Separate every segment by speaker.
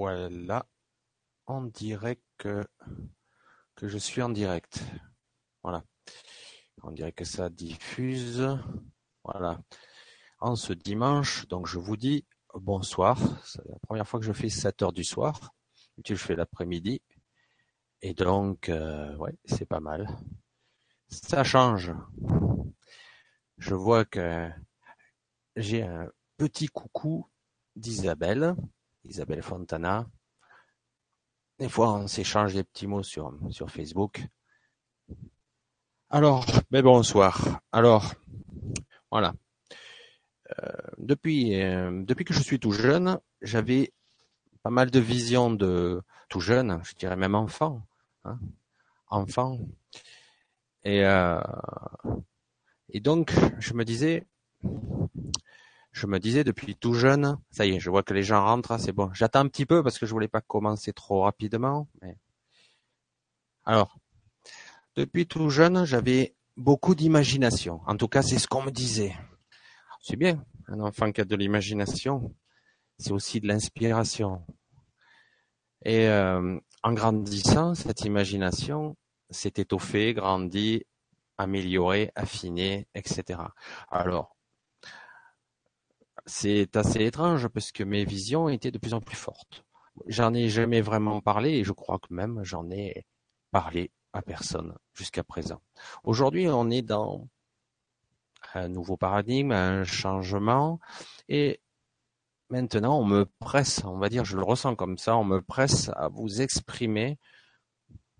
Speaker 1: Voilà, on dirait que, je suis en direct. Voilà. On dirait que ça diffuse. Voilà. En ce dimanche, donc je vous dis bonsoir. C'est la première fois que je fais 7 heures du soir. je fais l'après-midi. Et donc, euh, ouais, c'est pas mal. Ça change. Je vois que j'ai un petit coucou d'Isabelle, Isabelle Fontana. Des fois, on s'échange des petits mots sur, Facebook. Alors, mais bonsoir. Alors, voilà. Euh, depuis, euh, depuis que je suis tout jeune, j'avais pas mal de visions de tout jeune, je dirais même enfant, hein, enfant. Euh, et donc, je me disais, je me disais depuis tout jeune, ça y est, je vois que les gens rentrent, hein, c'est bon. J'attends un petit peu parce que je voulais pas commencer trop rapidement. Alors, depuis tout jeune, j'avais beaucoup d'imagination. En tout cas, c'est ce qu'on me disait. C'est bien, un enfant qui a de l'imagination, c'est aussi de l'inspiration. Et euh, en grandissant, cette imagination s'est étoffée, grandie, améliorée, affinée, etc. Alors, c'est assez étrange parce que mes visions étaient de plus en plus fortes. J'en ai jamais vraiment parlé et je crois que même j'en ai parlé à personne jusqu'à présent. Aujourd'hui, on est dans un nouveau paradigme, un changement et maintenant on me presse, on va dire, je le ressens comme ça, on me presse à vous exprimer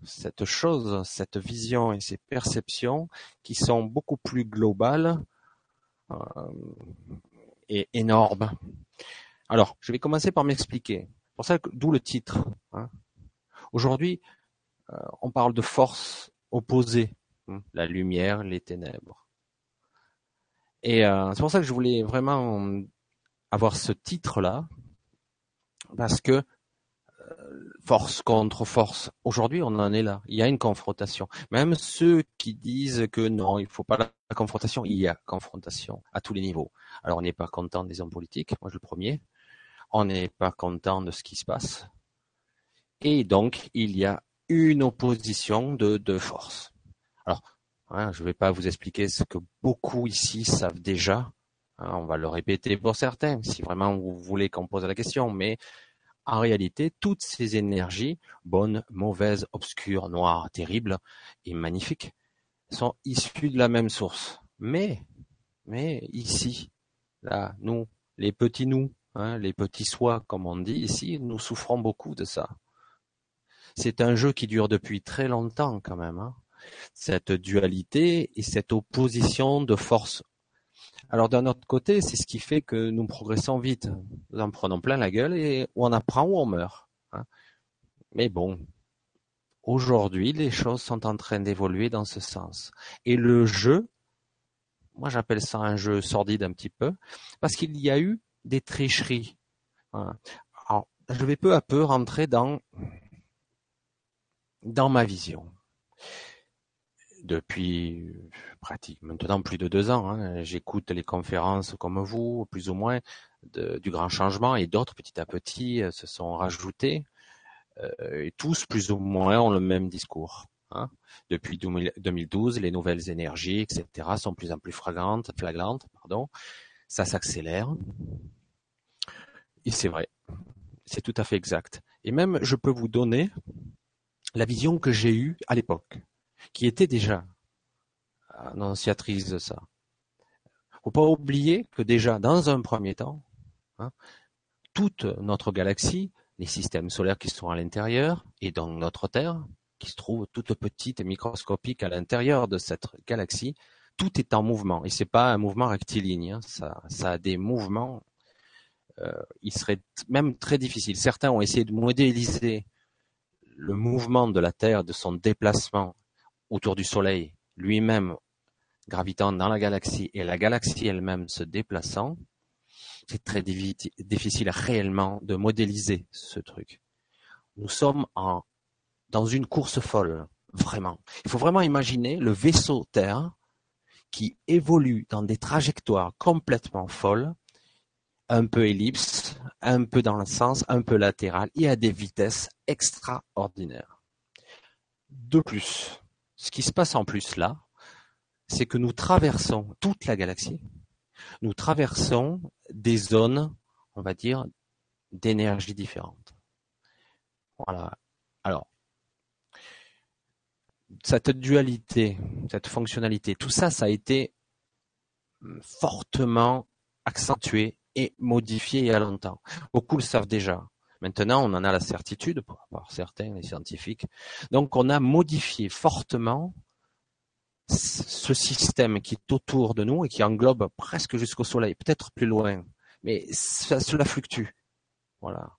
Speaker 1: cette chose, cette vision et ces perceptions qui sont beaucoup plus globales euh, est énorme. Alors, je vais commencer par m'expliquer. Pour ça, d'où le titre. Hein. Aujourd'hui, euh, on parle de forces opposées, hein, la lumière, les ténèbres. Et euh, c'est pour ça que je voulais vraiment avoir ce titre-là, parce que euh, force contre force. Aujourd'hui, on en est là. Il y a une confrontation. Même ceux qui disent que non, il faut pas la confrontation, il y a confrontation à tous les niveaux. Alors, on n'est pas content des hommes politiques, moi je le premier. On n'est pas content de ce qui se passe. Et donc, il y a une opposition de, de force. Alors, hein, je ne vais pas vous expliquer ce que beaucoup ici savent déjà. Hein, on va le répéter pour certains, si vraiment vous voulez qu'on pose la question. Mais en réalité, toutes ces énergies, bonnes, mauvaises, obscures, noires, terribles et magnifiques, sont issues de la même source. Mais, mais ici, là, nous, les petits nous, hein, les petits soi, comme on dit ici, nous souffrons beaucoup de ça. C'est un jeu qui dure depuis très longtemps quand même. Hein. Cette dualité et cette opposition de forces alors d'un autre côté, c'est ce qui fait que nous progressons vite. Nous en prenons plein la gueule et on apprend ou on meurt. Hein. Mais bon, aujourd'hui, les choses sont en train d'évoluer dans ce sens. Et le jeu, moi j'appelle ça un jeu sordide un petit peu, parce qu'il y a eu des tricheries. Hein. Alors, je vais peu à peu rentrer dans dans ma vision depuis pratique maintenant plus de deux ans. Hein, j'écoute les conférences comme vous, plus ou moins, du grand changement et d'autres petit à petit euh, se sont rajoutés. Euh, et tous plus ou moins ont le même discours. Hein. Depuis 2012, les nouvelles énergies, etc., sont plus en plus flagrantes, flagrantes pardon. Ça s'accélère. Et c'est vrai. C'est tout à fait exact. Et même, je peux vous donner la vision que j'ai eue à l'époque qui était déjà annonciatrice de ça. Faut pas oublier que déjà, dans un premier temps, hein, toute notre galaxie, les systèmes solaires qui sont à l'intérieur, et donc notre Terre, qui se trouve toute petite et microscopique à l'intérieur de cette galaxie, tout est en mouvement. Et c'est pas un mouvement rectiligne, hein. ça, ça a des mouvements. Euh, il serait même très difficile. Certains ont essayé de modéliser le mouvement de la Terre, de son déplacement autour du Soleil lui-même gravitant dans la galaxie et la galaxie elle-même se déplaçant, c'est très difficile réellement de modéliser ce truc. Nous sommes dans une course folle, vraiment. Il faut vraiment imaginer le vaisseau Terre qui évolue dans des trajectoires complètement folles un peu ellipse, un peu dans le sens, un peu latéral et à des vitesses extraordinaires. De plus, ce qui se passe en plus là, c'est que nous traversons toute la galaxie, nous traversons des zones, on va dire, d'énergie différentes. Voilà. Alors, cette dualité, cette fonctionnalité, tout ça, ça a été fortement accentué et modifié il y a longtemps. Beaucoup le savent déjà. Maintenant, on en a la certitude, par certains, les scientifiques. Donc, on a modifié fortement ce système qui est autour de nous et qui englobe presque jusqu'au Soleil, peut-être plus loin, mais cela fluctue. Voilà.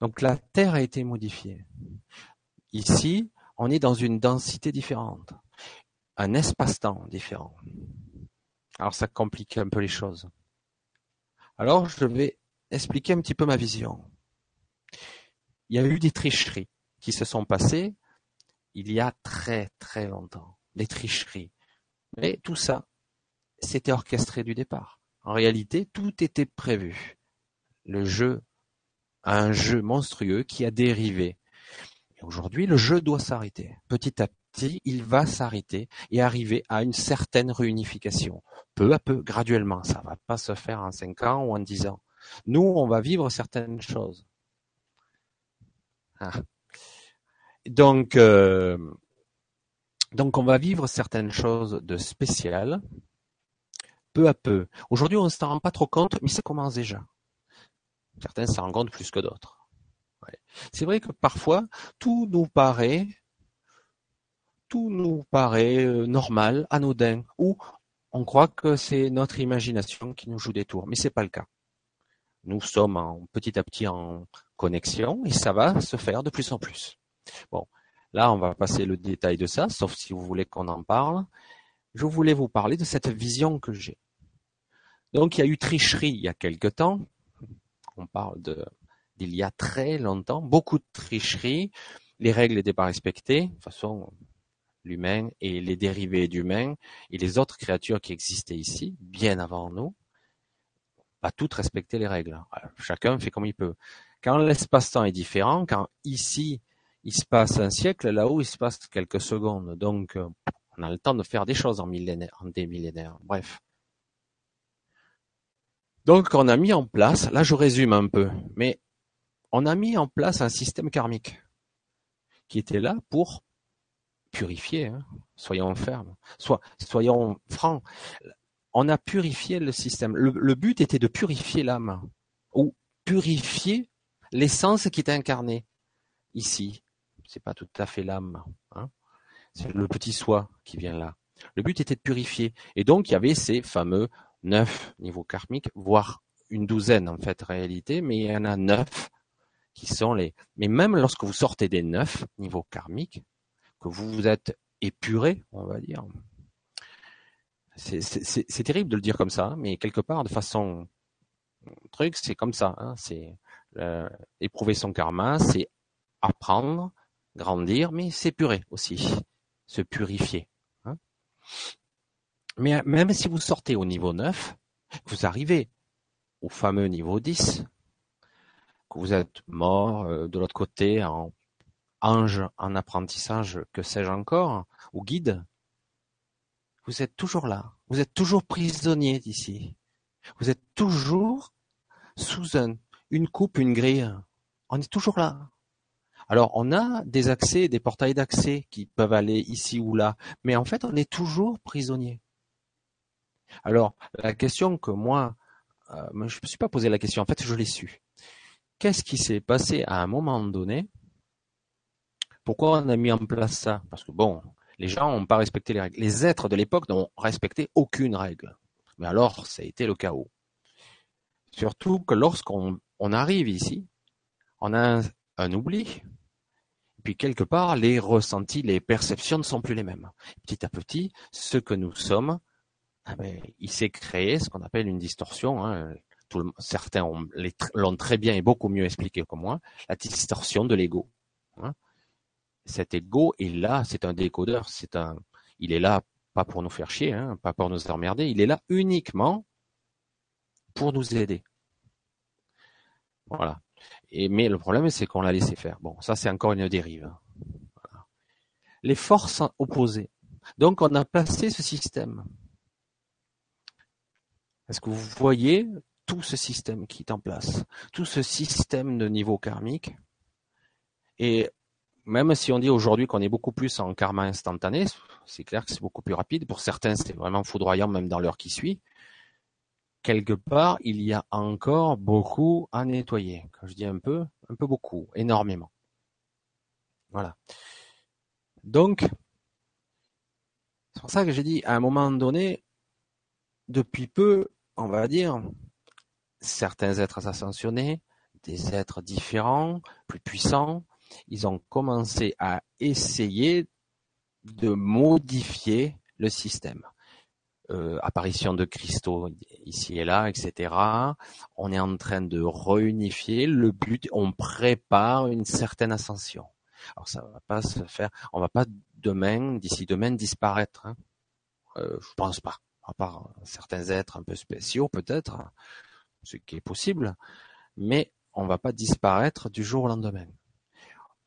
Speaker 1: Donc la Terre a été modifiée. Ici, on est dans une densité différente, un espace-temps différent. Alors ça complique un peu les choses. Alors je vais expliquer un petit peu ma vision. Il y a eu des tricheries qui se sont passées il y a très très longtemps. Des tricheries. Mais tout ça, c'était orchestré du départ. En réalité, tout était prévu. Le jeu, un jeu monstrueux qui a dérivé. aujourd'hui, le jeu doit s'arrêter. Petit à petit, il va s'arrêter et arriver à une certaine réunification. Peu à peu, graduellement. Ça va pas se faire en cinq ans ou en dix ans. Nous, on va vivre certaines choses. Ah. Donc, euh, donc on va vivre certaines choses de spéciales, peu à peu. Aujourd'hui, on ne s'en rend pas trop compte, mais ça commence déjà. Certains s'en rendent plus que d'autres. C'est vrai que parfois, tout nous paraît, tout nous paraît euh, normal, anodin, ou on croit que c'est notre imagination qui nous joue des tours, mais c'est pas le cas. Nous sommes petit à petit en connexion et ça va se faire de plus en plus. Bon, là, on va passer le détail de ça, sauf si vous voulez qu'on en parle. Je voulais vous parler de cette vision que j'ai. Donc, il y a eu tricherie il y a quelque temps. On parle de d'il y a très longtemps, beaucoup de tricherie. Les règles n'étaient pas respectées. De toute façon, l'humain et les dérivés d'humains et les autres créatures qui existaient ici, bien avant nous, pas toutes respecter les règles. Chacun fait comme il peut. Quand l'espace-temps est différent, quand ici il se passe un siècle, là-haut il se passe quelques secondes. Donc euh, on a le temps de faire des choses en, millénaire, en des millénaires. Bref. Donc on a mis en place, là je résume un peu, mais on a mis en place un système karmique qui était là pour purifier, hein. soyons fermes, soyons francs. On a purifié le système. Le, but était de purifier l'âme, ou purifier l'essence qui est incarnée ici. C'est pas tout à fait l'âme, hein. c'est le petit soi qui vient là. Le but était de purifier. Et donc il y avait ces fameux neuf niveaux karmiques, voire une douzaine en fait réalité, mais il y en a neuf qui sont les. Mais même lorsque vous sortez des neuf niveaux karmiques, que vous vous êtes épuré, on va dire. C'est terrible de le dire comme ça, mais quelque part, de façon truc, c'est comme ça. Hein, c'est euh, éprouver son karma, c'est apprendre, grandir, mais s'épurer aussi, se purifier. Hein. Mais même si vous sortez au niveau 9, vous arrivez au fameux niveau 10, que vous êtes mort euh, de l'autre côté en ange en apprentissage, que sais-je encore, ou guide, vous êtes toujours là. Vous êtes toujours prisonnier d'ici. Vous êtes toujours sous un, une coupe, une grille. On est toujours là. Alors, on a des accès, des portails d'accès qui peuvent aller ici ou là, mais en fait, on est toujours prisonnier. Alors, la question que moi, euh, je ne me suis pas posé la question, en fait, je l'ai su. Qu'est-ce qui s'est passé à un moment donné? Pourquoi on a mis en place ça? Parce que bon, les gens n'ont pas respecté les règles. Les êtres de l'époque n'ont respecté aucune règle. Mais alors, ça a été le chaos. Surtout que lorsqu'on arrive ici, on a un, oubli. Puis quelque part, les ressentis, les perceptions ne sont plus les mêmes. Petit à petit, ce que nous sommes, ah ben, il s'est créé ce qu'on appelle une distorsion. Hein. certains l'ont très bien et beaucoup mieux expliqué que moi, la distorsion de l'ego. Hein cet ego est là, c'est un décodeur, c'est un, il est là pas pour nous faire chier, hein, pas pour nous emmerder, il est là uniquement pour nous aider. Voilà. Et, mais le problème, c'est qu'on l'a laissé faire. Bon, ça, c'est encore une dérive. Les forces opposées. Donc, on a placé ce système. Est-ce que vous voyez tout ce système qui est en place, tout ce système de niveau karmique Et même si on dit aujourd'hui qu'on est beaucoup plus en karma instantané, c'est clair que c'est beaucoup plus rapide. Pour certains, c'est vraiment foudroyant, même dans l'heure qui suit quelque part, il y a encore beaucoup à nettoyer. Quand je dis un peu, un peu beaucoup, énormément. Voilà. Donc, c'est pour ça que j'ai dit, à un moment donné, depuis peu, on va dire, certains êtres ascensionnés, des êtres différents, plus puissants, ils ont commencé à essayer de modifier le système. Euh, apparition de cristaux ici et là, etc. On est en train de réunifier. Le but, on prépare une certaine ascension. Alors ça va pas se faire, on va pas demain, d'ici demain, disparaître. Hein. Euh, je pense pas. À part certains êtres un peu spéciaux peut-être, ce qui est possible, mais on va pas disparaître du jour au lendemain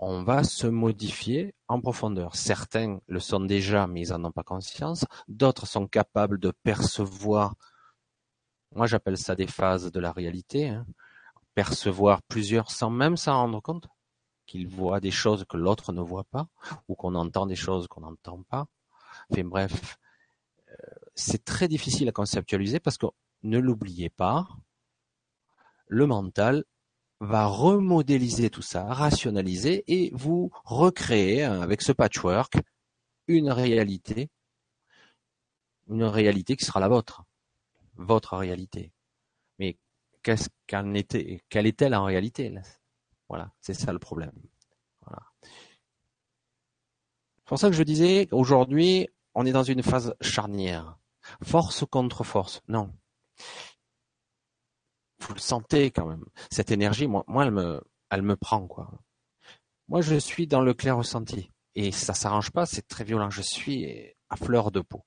Speaker 1: on va se modifier en profondeur. Certains le sont déjà, mais ils n'en ont pas conscience. D'autres sont capables de percevoir, moi j'appelle ça des phases de la réalité, hein. percevoir plusieurs sans même s'en rendre compte, qu'ils voient des choses que l'autre ne voit pas, ou qu'on entend des choses qu'on n'entend pas. Bref, euh, c'est très difficile à conceptualiser parce que ne l'oubliez pas, le mental va remodéliser tout ça, rationaliser et vous recréer hein, avec ce patchwork une réalité, une réalité qui sera la vôtre, votre réalité. Mais qu'est-ce qu'elle était, quelle est-elle en réalité Voilà, c'est ça le problème. Voilà. C'est pour ça que je disais, aujourd'hui, on est dans une phase charnière. Force contre force. Non vous le sentez quand même. Cette énergie, moi, elle me, elle me prend quoi. Moi, je suis dans le clair ressenti et ça s'arrange pas. C'est très violent. Je suis à fleur de peau.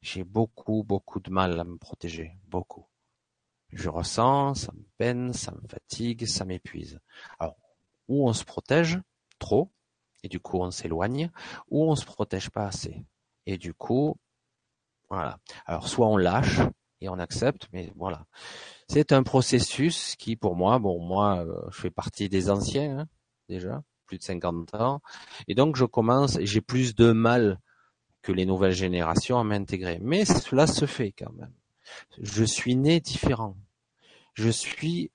Speaker 1: J'ai beaucoup, beaucoup de mal à me protéger, beaucoup. Je ressens, ça me peine, ça me fatigue, ça m'épuise. Alors, ou on se protège trop et du coup on s'éloigne, ou on se protège pas assez et du coup, voilà. Alors soit on lâche et on accepte, mais voilà. C'est un processus qui, pour moi, bon, moi, euh, je fais partie des anciens hein, déjà, plus de 50 ans, et donc je commence, j'ai plus de mal que les nouvelles générations à m'intégrer. Mais cela se fait quand même. Je suis né différent. Je suis,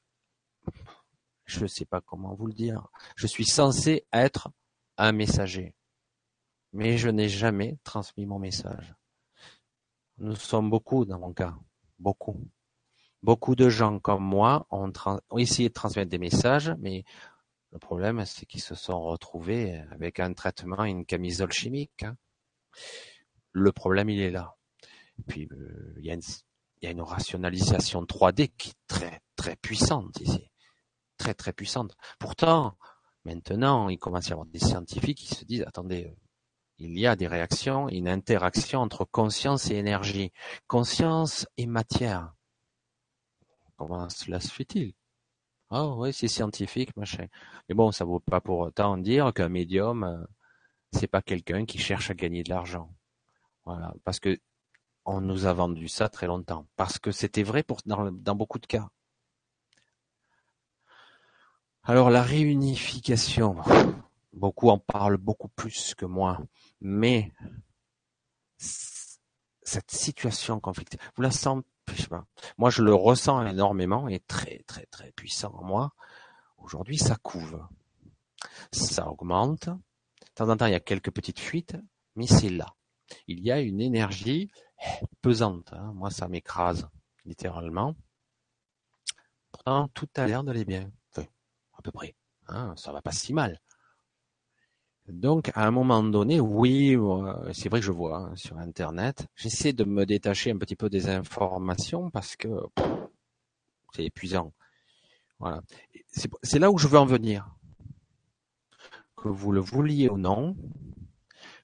Speaker 1: je ne sais pas comment vous le dire, je suis censé être un messager, mais je n'ai jamais transmis mon message. Nous sommes beaucoup dans mon cas, beaucoup. Beaucoup de gens comme moi ont, essayé de transmettre des messages, mais le problème, c'est qu'ils se sont retrouvés avec un traitement, une camisole chimique. Hein. Le problème, il est là. Puis, euh, il, y a une, il y a une rationalisation 3D qui est très, très puissante ici. Très, très puissante. Pourtant, maintenant, il commence à y avoir des scientifiques qui se disent, attendez, il y a des réactions, une interaction entre conscience et énergie, conscience et matière. Comment cela se fait-il? Ah oui, c'est scientifique, machin. Mais bon, ça vaut pas pour autant dire qu'un médium, euh, c'est pas quelqu'un qui cherche à gagner de l'argent. Voilà, parce que on nous a vendu ça très longtemps, parce que c'était vrai dans, dans beaucoup de cas. Alors la réunification, beaucoup en parlent beaucoup plus que moi, mais cette situation conflictuelle, vous la sentez moi, je le ressens énormément et très, très, très puissant en moi. Aujourd'hui, ça couve. Ça augmente. De temps en temps, il y a quelques petites fuites, mais c'est là. Il y a une énergie pesante. Hein. Moi, ça m'écrase, littéralement. Pourtant, tout a l'air d'aller bien. À peu près. Hein, ça va pas si mal. Donc, à un moment donné, oui, c'est vrai que je vois hein, sur Internet. J'essaie de me détacher un petit peu des informations parce que c'est épuisant. Voilà. C'est là où je veux en venir. Que vous le vouliez ou non,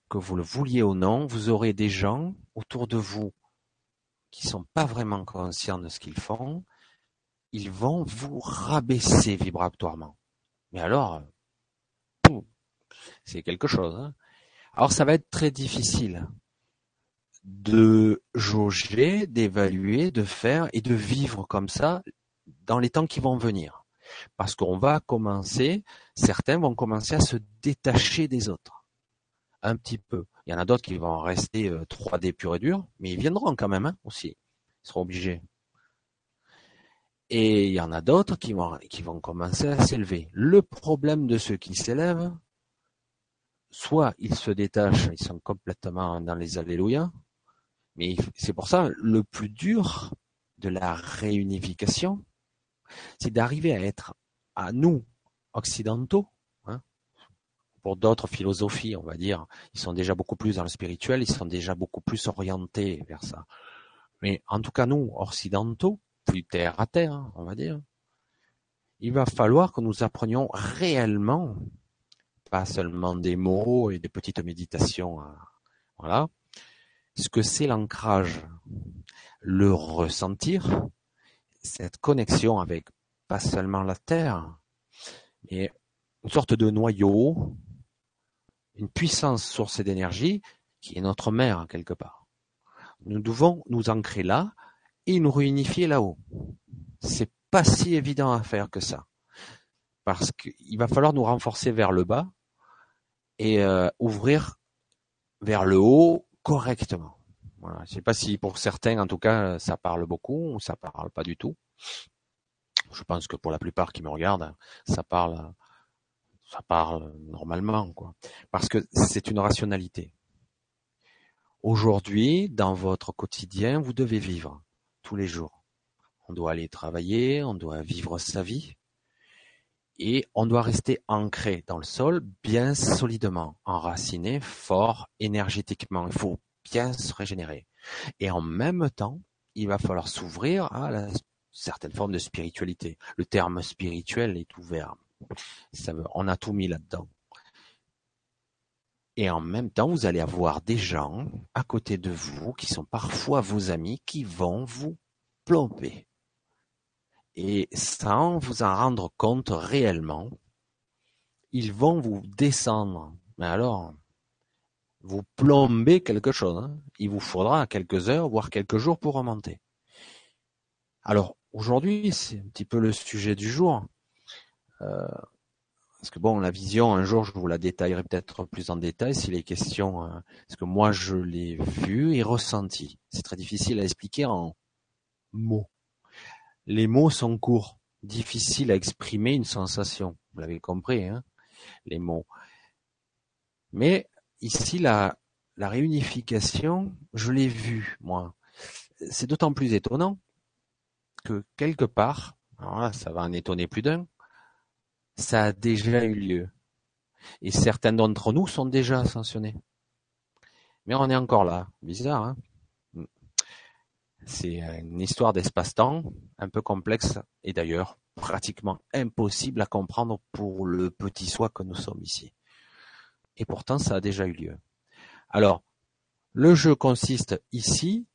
Speaker 1: que vous le vouliez ou non, vous aurez des gens autour de vous qui sont pas vraiment conscients de ce qu'ils font ils vont vous rabaisser vibratoirement. Mais alors, c'est quelque chose. Hein. alors ça va être très difficile de jauger, d'évaluer, de faire et de vivre comme ça dans les temps qui vont venir. Parce qu'on va commencer, certains vont commencer à se détacher des autres. Un petit peu. Il y en a d'autres qui vont rester 3D euh, pur et dur, mais ils viendront quand même hein, aussi. Ils seront obligés. Et il y en a d'autres qui vont, qui vont commencer à s'élever. Le problème de ceux qui s'élèvent, soit ils se détachent, ils sont complètement dans les alléluia, mais c'est pour ça, le plus dur de la réunification, c'est d'arriver à être, à nous, occidentaux, hein, pour d'autres philosophies, on va dire, ils sont déjà beaucoup plus dans le spirituel, ils sont déjà beaucoup plus orientés vers ça. Mais en tout cas, nous, occidentaux, plus terre à terre, on va dire, il va falloir que nous apprenions réellement, pas seulement des mots et des petites méditations, hein, voilà, ce que c'est l'ancrage, le ressentir, cette connexion avec pas seulement la Terre, mais une sorte de noyau, une puissance source d'énergie qui est notre mère quelque part. Nous devons nous ancrer là et nous réunifier là-haut. C'est pas si évident à faire que ça. Parce qu'il va falloir nous renforcer vers le bas et euh, ouvrir vers le haut correctement. Voilà. Je sais pas si pour certains, en tout cas, ça parle beaucoup ou ça parle pas du tout. Je pense que pour la plupart qui me regardent, ça parle, ça parle normalement, quoi. Parce que c'est une rationalité. Aujourd'hui, dans votre quotidien, vous devez vivre tous les jours. On doit aller travailler, on doit vivre sa vie, et on doit rester ancré dans le sol, bien solidement, enraciné, fort, énergétiquement. Il faut bien se régénérer. Et en même temps, il va falloir s'ouvrir à la certaine forme de spiritualité. Le terme spirituel est ouvert. Ça veut, on a tout mis là-dedans. Et en même temps, vous allez avoir des gens à côté de vous qui sont parfois vos amis qui vont vous plomber et sans vous en rendre compte réellement, ils vont vous descendre. Mais alors, vous plombez quelque chose. Hein. Il vous faudra quelques heures, voire quelques jours pour remonter. Alors, aujourd'hui, c'est un petit peu le sujet du jour. Euh, parce que bon, la vision, un jour, je vous la détaillerai peut-être plus en détail si les questions, euh, parce que moi, je l'ai vu et ressenti. C'est très difficile à expliquer en mots. Les mots sont courts, difficiles à exprimer une sensation. Vous l'avez compris, hein les mots. Mais ici, la, la réunification, je l'ai vue, moi. C'est d'autant plus étonnant que quelque part, là, ça va en étonner plus d'un, ça a déjà eu lieu. Et certains d'entre nous sont déjà ascensionnés. Mais on est encore là. Bizarre, hein c'est une histoire d'espace-temps un peu complexe et d'ailleurs pratiquement impossible à comprendre pour le petit soi que nous sommes ici. Et pourtant, ça a déjà eu lieu. Alors, le jeu consiste ici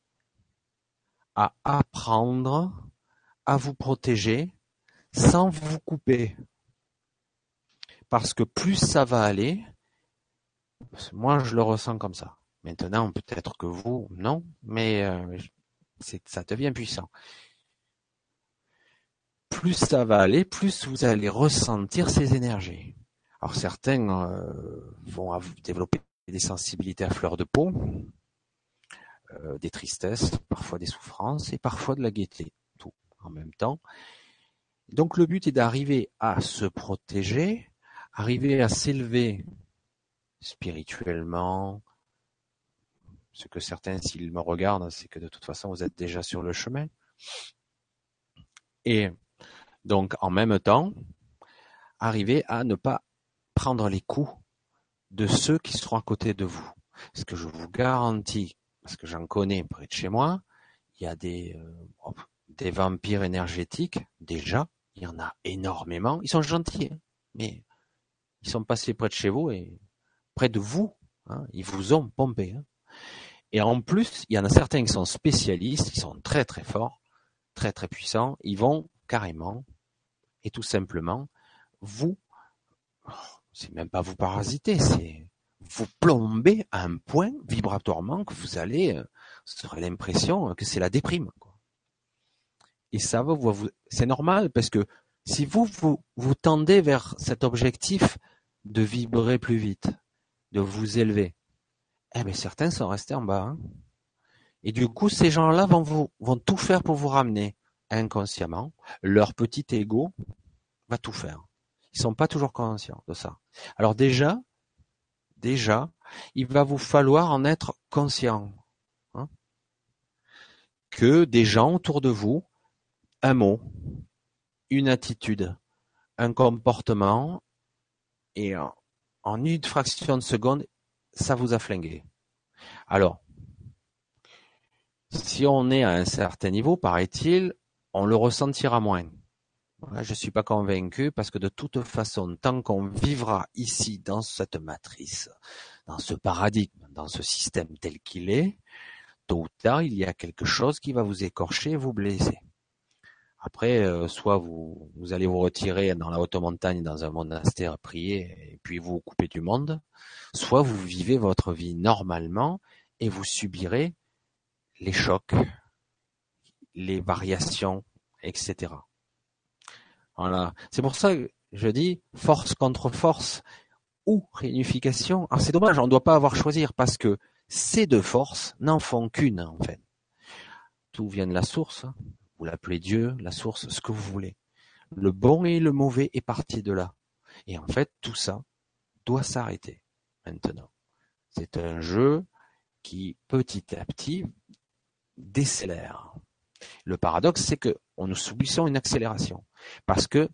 Speaker 1: à apprendre à vous protéger sans vous couper. Parce que plus ça va aller, moi je le ressens comme ça. Maintenant, peut-être que vous, non, mais euh, ça devient puissant. Plus ça va aller, plus vous allez ressentir ces énergies. Alors certains euh, vont développer des sensibilités à fleur de peau, euh, des tristesses, parfois des souffrances et parfois de la gaieté, tout en même temps. Donc le but est d'arriver à se protéger, arriver à s'élever spirituellement, ce que certains, s'ils me regardent, c'est que de toute façon, vous êtes déjà sur le chemin. Et donc, en même temps, arriver à ne pas prendre les coups de ceux qui seront à côté de vous. Ce que je vous garantis, parce que j'en connais près de chez moi, il y a des, euh, vampires énergétiques, déjà, il y en a énormément. Ils sont gentils, hein, mais ils sont passés près de chez vous et près de vous, hein, ils vous ont pompé. Hein. Et en plus, il y en a certains qui sont spécialistes, qui sont très très forts, très très puissants. Ils vont carrément et tout simplement vous, c'est même pas vous parasiter, c'est vous plomber à un point vibratoirement que vous allez, euh, vous aurez l'impression que c'est la déprime. Et ça va vous, c'est normal parce que si vous, vous vous tendez vers cet objectif de vibrer plus vite, de vous élever, eh bien certains sont restés en bas. Hein. Et du coup, ces gens-là vont vont tout faire pour vous ramener inconsciemment. Leur petit ego va tout faire. Ils sont pas toujours conscients de ça. Alors déjà, déjà, il va vous falloir en être conscient. Hein, que des gens autour de vous, un mot, une attitude, un comportement, et en une fraction de seconde, ça vous a flingué. Alors, si on est à un certain niveau, paraît-il, on le ressentira moins. Je ne suis pas convaincu parce que de toute façon, tant qu'on vivra ici dans cette matrice, dans ce paradigme, dans ce système tel qu'il est, tôt ou tard, il y a quelque chose qui va vous écorcher, vous blesser. Après, euh, soit vous, vous allez vous retirer dans la haute montagne, dans un monastère, prier, et puis vous, coupez du monde, soit vous vivez votre vie normalement et vous subirez les chocs, les variations, etc. Voilà. C'est pour ça que je dis force contre force ou réunification. Alors c'est dommage, on ne doit pas avoir choisir parce que ces deux forces n'en font qu'une en fait. Tout vient de la source. Vous l'appelez Dieu, la source, ce que vous voulez. Le bon et le mauvais est parti de là. Et en fait, tout ça doit s'arrêter maintenant. C'est un jeu qui petit à petit décélère. Le paradoxe, c'est que nous subissons une accélération parce que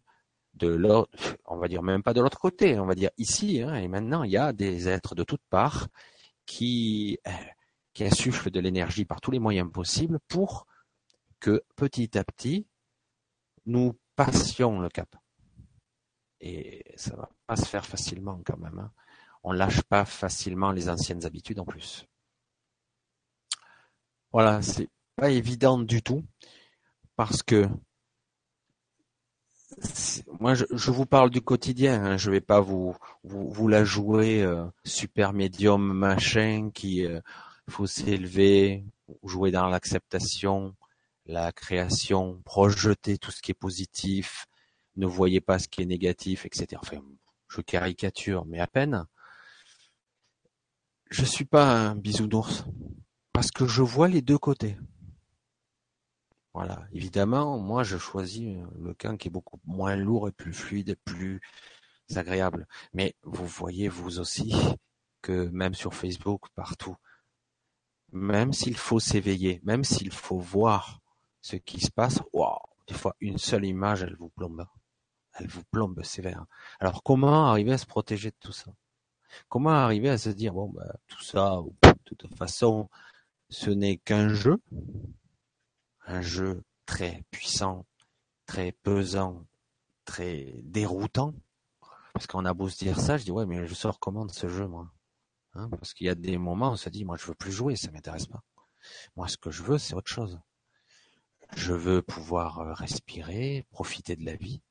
Speaker 1: de l'autre, on va dire même pas de l'autre côté, on va dire ici hein, et maintenant, il y a des êtres de toutes parts qui euh, qui insufflent de l'énergie par tous les moyens possibles pour que petit à petit nous passions le cap. Et ça va pas se faire facilement quand même. Hein. On lâche pas facilement les anciennes habitudes en plus. Voilà, c'est pas évident du tout parce que moi je, vous parle du quotidien, hein, je vais pas vous la jouer euh, super médium machin qui euh, faut s'élever, jouer dans l'acceptation, la création, projeter tout ce qui est positif, ne voyez pas ce qui est négatif, etc. Enfin, je caricature, mais à peine. Je suis pas un bisounours parce que je vois les deux côtés. Voilà. Évidemment, moi, je choisis le camp qui est beaucoup moins lourd et plus fluide plus agréable. Mais vous voyez vous aussi que même sur Facebook, partout, même s'il faut s'éveiller, même s'il faut voir ce qui se passe, waouh, des fois une seule image, elle vous plombe. Elle vous plombe sévère. Alors comment arriver à se protéger de tout ça? Comment arriver à se dire bon bah tout ça, de toute façon, ce n'est qu'un jeu, un jeu très puissant, très pesant, très déroutant. Parce qu'on a beau se dire ça, je dis ouais, mais je sors comment ce jeu, moi? Hein? Parce qu'il y a des moments où on se dit, moi, je veux plus jouer, ça m'intéresse pas. Moi, ce que je veux, c'est autre chose. Je veux pouvoir euh, respirer, profiter de la vie,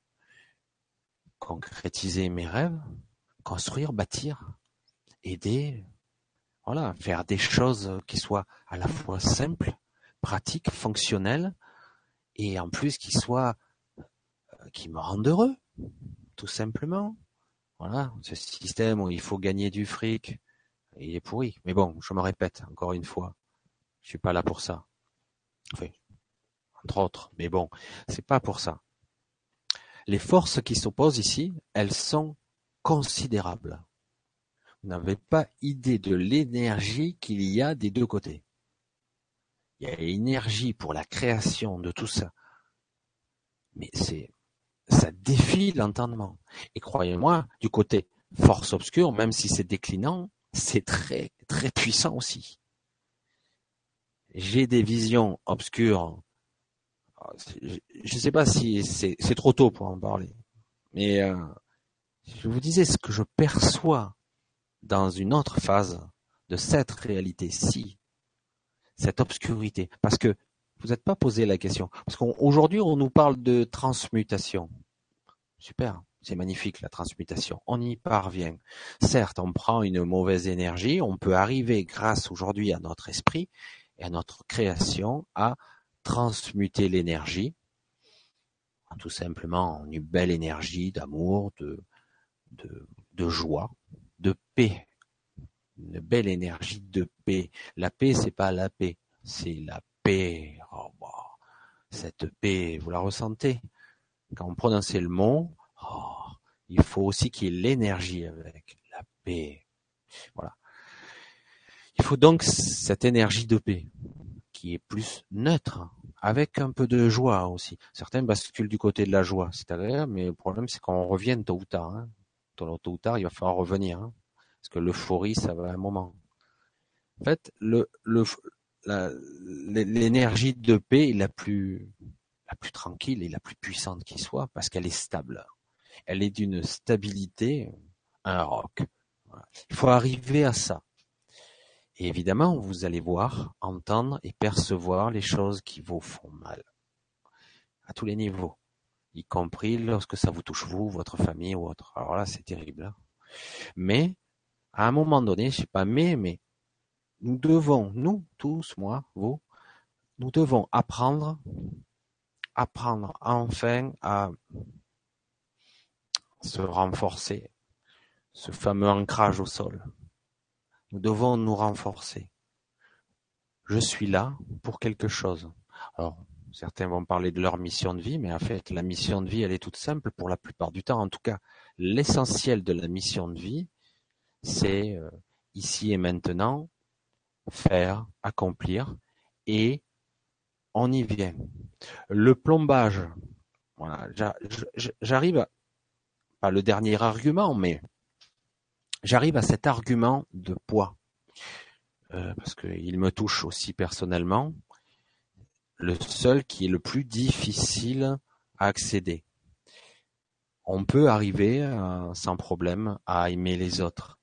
Speaker 1: concrétiser mes rêves, construire, bâtir, aider, voilà, faire des choses qui soient à la fois simples, pratiques, fonctionnelles, et en plus qui soient euh, qui me rendent heureux, tout simplement. Voilà, ce système où il faut gagner du fric, il est pourri. Mais bon, je me répète encore une fois, je suis pas là pour ça. Entre autres, mais bon, c'est pas pour ça. Les forces qui s'opposent ici, elles sont considérables n'avez pas idée de l'énergie qu'il y a des deux côtés. Il y a l'énergie pour la création de tout ça. Mais c'est, ça défie l'entendement. Et croyez-moi, du côté force obscure, même si c'est déclinant, c'est très, très puissant aussi. J'ai des visions obscures. Je ne sais pas si c'est, trop tôt pour en parler. Mais euh, je vous disais ce que je perçois dans une autre phase de cette réalité-ci, cette obscurité. Parce que Vous n'êtes pas posé la question. Parce qu'aujourd'hui, on nous parle de transmutation. Super, c'est magnifique la transmutation. On y parvient. Certes, on prend une mauvaise énergie, on peut arriver grâce aujourd'hui à notre esprit et à notre création à transmuter l'énergie, tout simplement en une belle énergie d'amour, de, de, joie, de paix. Une belle énergie de paix. La paix, c'est pas la paix, c'est la paix. Oh, cette paix, vous la ressentez? Quand on prononce le mot, oh, il faut aussi qu'il y ait l'énergie avec la paix. Voilà. Il faut donc cette énergie de paix qui est plus neutre, avec un peu de joie aussi. Certains basculent du côté de la joie, c'est agréable, mais le problème c'est qu'on revienne tôt ou tard. Hein. Tôt ou tard, il va falloir revenir, hein. parce que l'euphorie, ça va un moment. En fait, le, le, l'énergie de paix est la plus, la plus tranquille et la plus puissante qui soit, parce qu'elle est stable. Elle est d'une stabilité, un roc. Il faut arriver à ça. Évidemment, vous allez voir, entendre et percevoir les choses qui vous font mal. À tous les niveaux. Y compris lorsque ça vous touche vous, votre famille ou autre. Alors là, c'est terrible. Hein. Mais, à un moment donné, je sais pas mais, mais, nous devons, nous, tous, moi, vous, nous devons apprendre, apprendre enfin à se renforcer, ce fameux ancrage au sol. Nous devons nous renforcer. Je suis là pour quelque chose. Alors, certains vont parler de leur mission de vie, mais en fait, la mission de vie, elle est toute simple pour la plupart du temps. En tout cas, l'essentiel de la mission de vie, c'est euh, ici et maintenant, faire, accomplir, et on y vient. Le plombage, voilà, j'arrive, pas le dernier argument, mais j'arrive à cet argument de poids, euh, parce qu'il me touche aussi personnellement, le seul qui est le plus difficile à accéder. On peut arriver euh, sans problème à aimer les autres,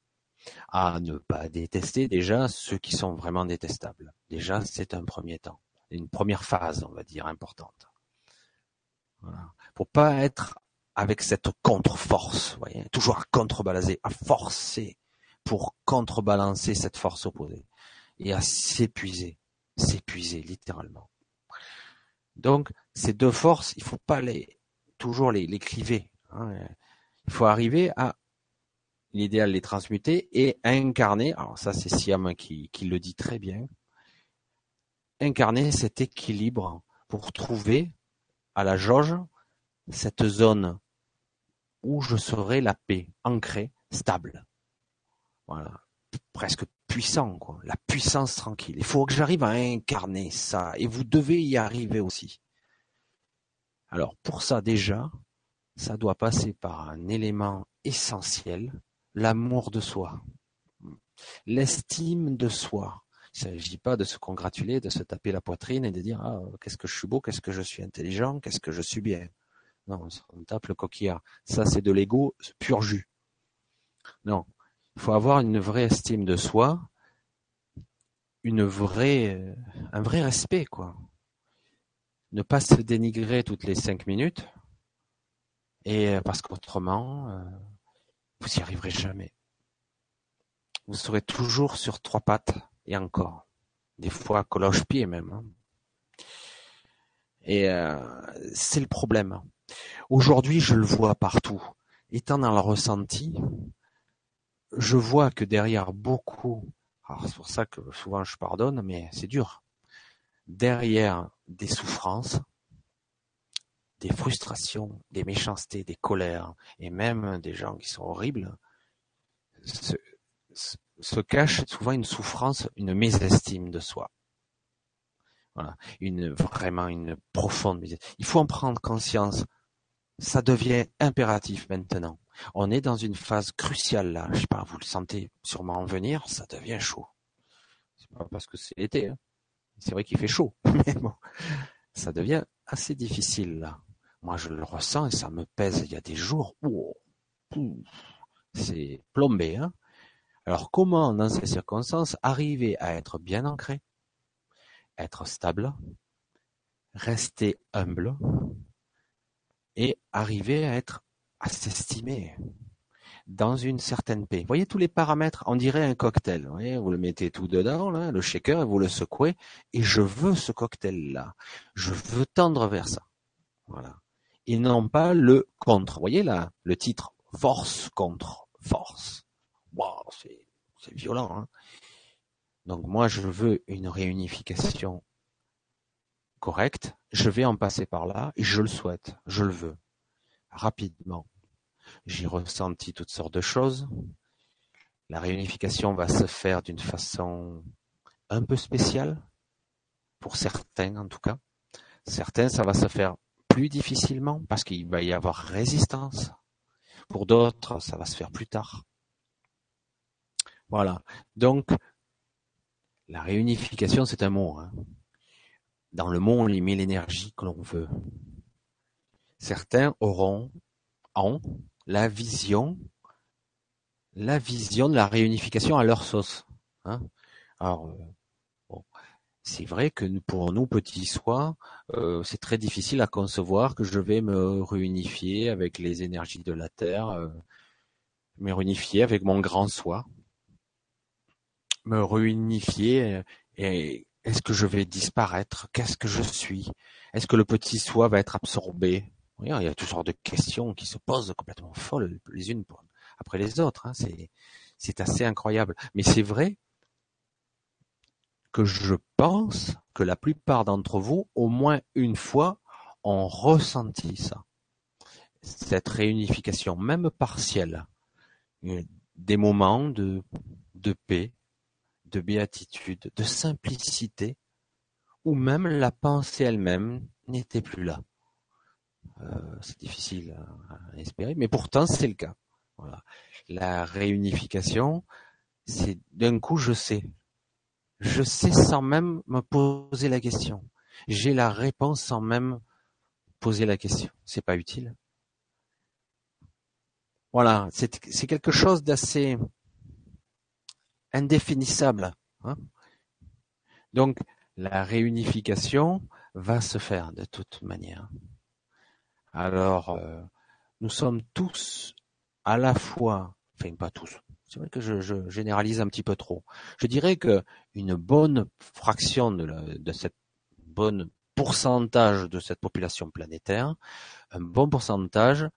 Speaker 1: à ne pas détester déjà ceux qui sont vraiment détestables. Déjà, c'est un premier temps, une première phase, on va dire, importante. Voilà. Pour pas être avec cette contre-force, voyez, toujours à contrebalancer, à forcer pour contrebalancer cette force opposée et à s'épuiser, s'épuiser littéralement. Donc ces deux forces, il faut pas les toujours les, les cliver. Hein. Il faut arriver à l'idéal les transmuter et incarner. Alors ça c'est Siam qui, qui le dit très bien. Incarner cet équilibre pour trouver à la jauge cette zone où je serai la paix, ancrée, stable. Voilà. Presque puissant, quoi. La puissance tranquille. Il faut que j'arrive à incarner ça. Et vous devez y arriver aussi. Alors, pour ça, déjà, ça doit passer par un élément essentiel, l'amour de soi. L'estime de soi. Il ne s'agit pas de se congratuler, de se taper la poitrine et de dire ah, qu'est-ce que je suis beau, qu'est-ce que je suis intelligent, qu'est-ce que je suis bien. Non, on tape le coquillard. Ça, c'est de l'ego pur jus. Non. Il faut avoir une vraie estime de soi, une vraie, un vrai respect, quoi. Ne pas se dénigrer toutes les cinq minutes, et parce qu'autrement, euh, vous n'y arriverez jamais. Vous serez toujours sur trois pattes, et encore. Des fois, cloche-pied même. Hein. Et euh, c'est le problème. Aujourd'hui, je le vois partout. Étant dans le ressenti, je vois que derrière beaucoup, alors c'est pour ça que souvent je pardonne, mais c'est dur. Derrière des souffrances, des frustrations, des méchancetés, des colères, et même des gens qui sont horribles, se, se cache souvent une souffrance, une mésestime de soi. Voilà, une vraiment une profonde. Il faut en prendre conscience ça devient impératif maintenant. On est dans une phase cruciale là. Je sais pas, vous le sentez sûrement venir, ça devient chaud. C'est pas parce que c'est l'été. Hein. C'est vrai qu'il fait chaud, mais bon, ça devient assez difficile là. Moi, je le ressens et ça me pèse. Il y a des jours où c'est plombé. Hein Alors, comment, dans ces circonstances, arriver à être bien ancré, être stable, rester humble et arriver à être à s'estimer dans une certaine paix. Vous voyez tous les paramètres, on dirait un cocktail. Vous, le mettez tout dedans, le shaker, et vous le secouez, et je veux ce cocktail-là. Je veux tendre vers ça. Voilà. Et non pas le contre. Vous voyez là, le titre force contre force. C'est, c'est violent. Hein Donc moi, je veux une réunification correcte. Je vais en passer par là, et je le souhaite, je le veux, rapidement j'ai ressenti toutes sortes de choses. La réunification va se faire d'une façon un peu spéciale, pour certains en tout cas. Certains, ça va se faire plus difficilement parce qu'il va y avoir résistance. Pour d'autres, ça va se faire plus tard. Voilà. Donc, la réunification, c'est un mot. Hein. Dans le mot, on y met l'énergie que l'on veut. Certains auront, en, la vision, la vision de la réunification à leur sauce. Hein. Alors, euh, c'est vrai que pour nous petits soins, euh, c'est très difficile à concevoir que je vais me réunifier avec les énergies de la terre, euh, me réunifier avec mon grand soi, me réunifier et est-ce que je vais disparaître? Qu'est-ce que je suis? Est-ce que le petit soi va être absorbé? Il y a toutes sortes de questions qui se posent complètement folles les unes après les autres. Hein. C'est assez incroyable. Mais c'est vrai que je pense que la plupart d'entre vous, au moins une fois, ont ressenti ça. Cette réunification, même partielle. Des moments de paix, de béatitude, de simplicité, où même la pensée elle-même n'était plus là. Euh, c'est difficile à, espérer, mais pourtant c'est le cas. Voilà. La réunification, c'est d'un coup je sais. Je sais sans même me poser la question. J'ai la réponse sans même poser la question. C'est pas utile. Voilà, c'est quelque chose d'assez indéfinissable. Hein. Donc la réunification va se faire de toute manière. Alors, euh, nous sommes tous à la fois, enfin pas tous, c'est vrai que je, généralise un petit peu trop. Je dirais que une bonne fraction de, de cette bonne pourcentage de cette population planétaire, un bon pourcentage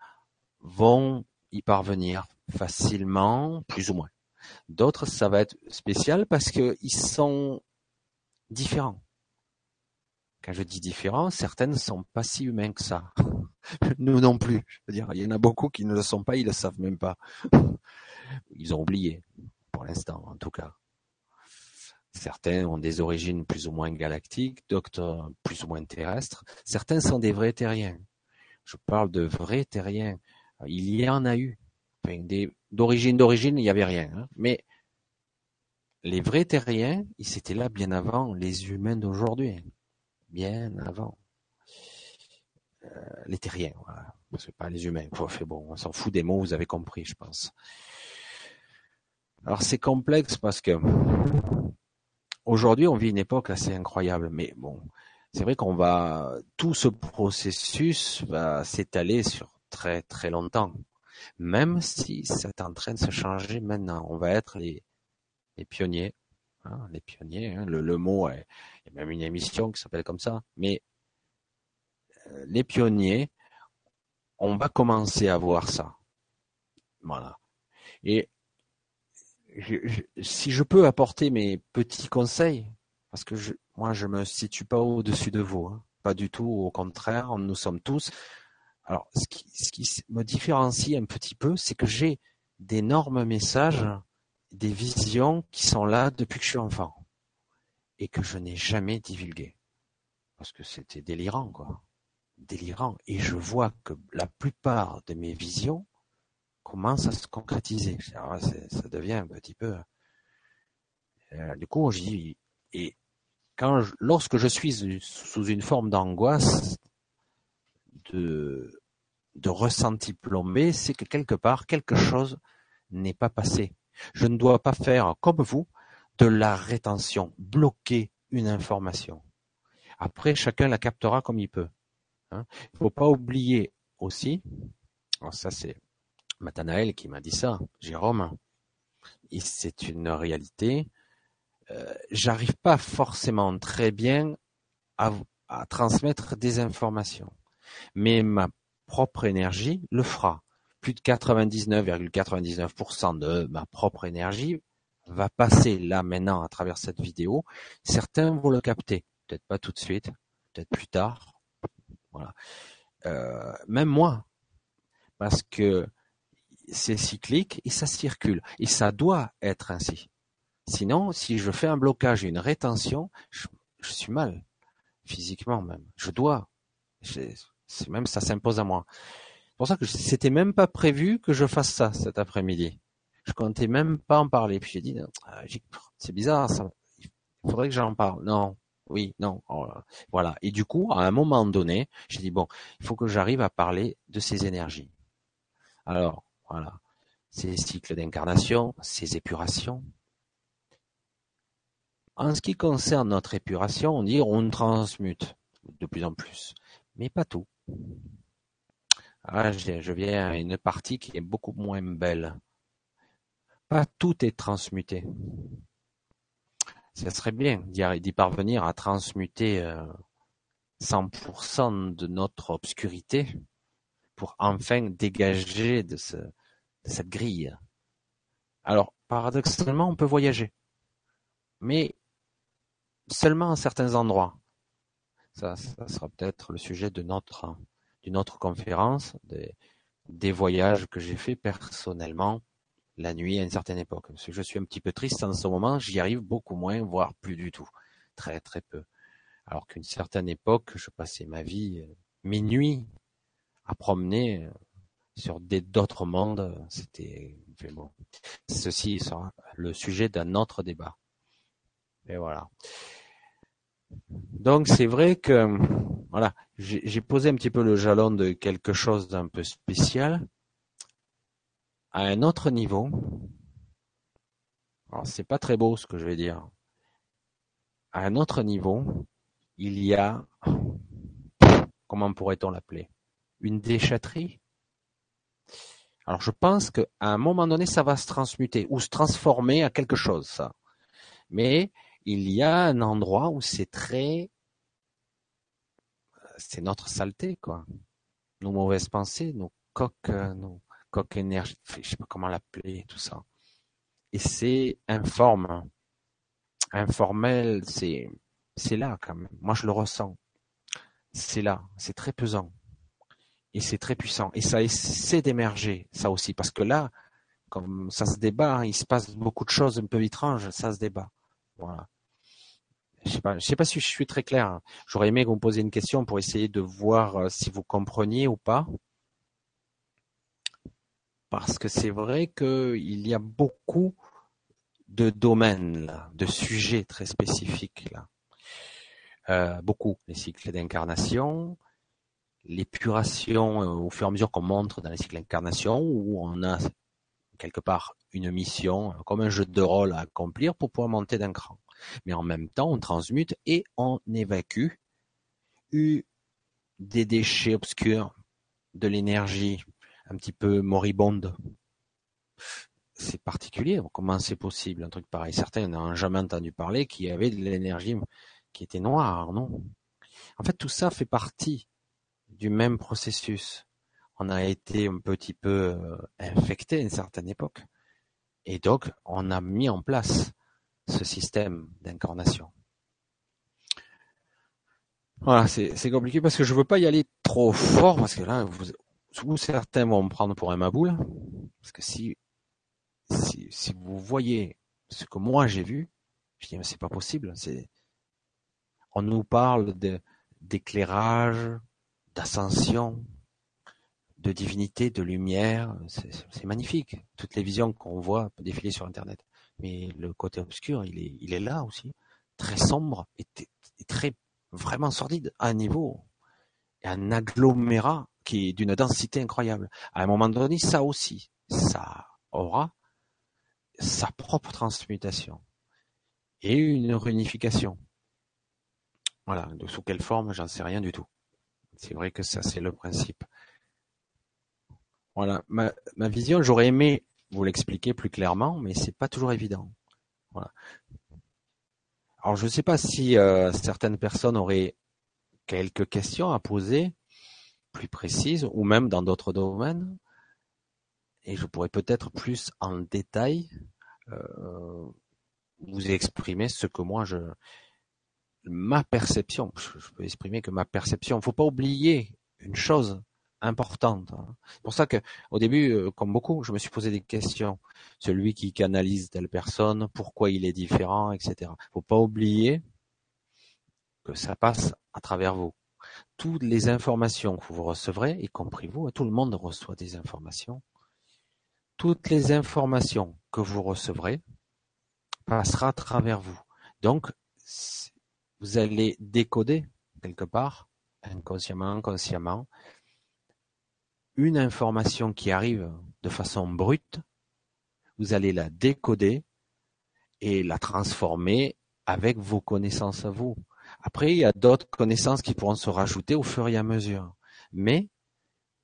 Speaker 1: vont y parvenir facilement, plus ou moins. D'autres, ça va être spécial parce qu'ils sont différents. Quand je dis différents, certaines ne sont pas si humains que ça. Nous non plus. Je veux dire, il y en a beaucoup qui ne le sont pas, ils le savent même pas. Ils ont oublié, pour l'instant, en tout cas. Certains ont des origines plus ou moins galactiques, d'autres plus ou moins terrestres. Certains sont des vrais terriens. Je parle de vrais terriens. Il y en a eu. D'origine d'origine, il n'y avait rien. Hein. Mais les vrais terriens, ils étaient là bien avant les humains d'aujourd'hui. Bien avant. Euh, les terriens, voilà. C'est pas les humains. On s'en fout des mots, vous avez compris, je pense. Alors c'est complexe parce que aujourd'hui on vit une époque assez incroyable, mais bon, c'est vrai qu'on va tout ce processus va s'étaler sur très très longtemps. Même si c'est en train de se changer maintenant, on va être les, les pionniers, hein, les pionniers. Hein, le, le, mot, il y a même une émission qui s'appelle comme ça. Mais les pionniers, on va commencer à voir ça. Voilà. Et si je peux apporter mes petits conseils, parce que moi je me situe pas au-dessus de vous, hein. pas du tout, au contraire, nous sommes tous. Alors, ce qui, ce qui me différencie un petit peu, c'est que j'ai d'énormes messages, des visions qui sont là depuis que je suis enfant et que je n'ai jamais divulgué parce que c'était délirant, quoi délirant et je vois que la plupart de mes visions commencent à se concrétiser. ça devient un petit peu. Euh, du coup, je dis et quand lorsque je suis sous une forme d'angoisse, de de ressenti plombé, c'est que quelque part quelque chose n'est pas passé. Je ne dois pas faire comme vous de la rétention, bloquer une information. Après, chacun la captera comme il peut. Hein. Il faut pas oublier aussi, ça c'est Mathanaël qui m'a dit ça, Jérôme, c'est une réalité. Euh, j'arrive pas forcément très bien à, à transmettre des informations, mais ma propre énergie le fera. Plus de 99,99% de ma propre énergie va passer là maintenant à travers cette vidéo. Certains vont le capter, peut-être pas tout de suite, peut-être plus tard. Voilà. Euh, même moi, parce que c'est cyclique et ça circule et ça doit être ainsi. Sinon, si je fais un blocage une rétention, je, suis mal physiquement même. Je dois. Même ça s'impose à moi. C'est pour ça que c'était même pas prévu que je fasse ça cet après-midi. Je comptais même pas en parler. Puis j'ai dit, ah, c'est bizarre, ça. Il faudrait que j'en parle. Non, oui, non, oh voilà. Et du coup, à un moment donné, j'ai dit bon, il faut que j'arrive à parler de ces énergies. Alors, voilà, ces cycles d'incarnation, ces épurations. En ce qui concerne notre épuration, on dit on transmute de plus en plus, mais pas tout. Ah, je viens à une partie qui est beaucoup moins belle. Pas tout est transmuté. Ça serait bien d'y parvenir à transmuter 100% euh, de notre obscurité pour enfin dégager de, cette grille. Alors, paradoxalement, on peut voyager, mais seulement à certains endroits. Ça, sera peut-être le sujet de notre d'une autre conférence, des, des voyages que j'ai fait personnellement la nuit à une certaine époque. Parce que je suis un petit peu triste en ce moment, j'y arrive beaucoup moins, voire plus du tout. Très très peu. Alors qu'une certaine époque, je passais ma vie euh, minuit à promener euh, sur d'autres mondes. C'était bon. Ceci sera le sujet d'un autre débat. Et voilà. Donc c'est vrai que voilà, j'ai posé un petit peu le jalon de quelque chose d'un peu spécial à un autre niveau, alors c'est pas très beau ce que je vais dire, à un autre niveau, il y a, comment pourrait-on l'appeler, une déchetterie? Alors je pense qu'à un moment donné, ça va se transmuter ou se transformer à quelque chose, ça. Mais il y a un endroit où c'est très, c'est notre saleté, quoi. Nos mauvaises pensées, nos coques, nos, coque énergie, je sais pas comment l'appeler, tout ça. Et c'est informe, informel, c'est c'est là quand même. Moi je le ressens. C'est là, c'est très pesant et c'est très puissant et ça essaie d'émerger, ça aussi, parce que là, comme ça se débat, hein, il se passe beaucoup de choses un peu étranges, ça se débat. Voilà. Je sais pas, sais pas si je suis très clair. Hein. J'aurais aimé vous me posiez une question pour essayer de voir euh, si vous compreniez ou pas parce que c'est vrai qu'il y a beaucoup de domaines de sujets très spécifiques. Euh, beaucoup les cycles d'incarnation, l'épuration euh, au fur et à mesure qu'on montre dans les cycles d'incarnation où on a quelque part une mission comme un jeu de rôle à accomplir pour pouvoir monter d'un cran. Mais en même temps, on transmute et on évacue des déchets obscurs, de l'énergie un petit peu moribonde. C'est particulier. Comment c'est possible un truc pareil? Certains n'ont jamais entendu parler qu'il y avait de l'énergie qui était noire, non? En fait, tout ça fait partie du même processus. On a été un petit peu euh, infecté à une certaine époque. Et donc, on a mis en place ce système d'incarnation. Voilà, c'est compliqué parce que je veux pas y aller trop fort parce que là, vous, ou certains vont me prendre pour un maboule, parce que si, si, si vous voyez ce que moi j'ai vu, je dis mais c'est pas possible. C'est, on nous parle d'éclairage, d'ascension, de divinité, de lumière. C'est, magnifique. Toutes les visions qu'on voit défiler sur Internet. Mais le côté obscur, il est, il est là aussi, très sombre et, très vraiment sordide à un niveau, un agglomérat qui est d'une densité incroyable. À un moment donné, ça aussi, ça aura sa propre transmutation et une réunification. Voilà, sous quelle forme, j'en sais rien du tout. C'est vrai que ça, c'est le principe. Voilà, ma, ma vision, j'aurais aimé vous l'expliquer plus clairement, mais c'est pas toujours évident. Voilà. Alors je ne sais pas si euh, certaines personnes auraient quelques questions à poser, plus précises, ou même dans d'autres domaines, et je pourrais peut-être plus en détail euh, vous exprimer ce que moi je ma perception. Je peux exprimer que ma perception. Faut pas oublier une chose importante. Hein. C'est pour ça que au début, euh, comme beaucoup, je me suis posé des questions. Celui qui canalise telle personne, pourquoi il est différent, etc. Faut pas oublier que ça passe à travers vous. Toutes les informations que vous recevrez, y compris vous, tout le monde reçoit des informations. Toutes les informations que vous recevrez passera à travers vous. Donc, vous allez décoder quelque part, inconsciemment, inconsciemment, une information qui arrive de façon brute, vous allez la décoder et la transformer avec vos connaissances à vous. Après, il y a d'autres connaissances qui pourront se rajouter au fur et à mesure. Mais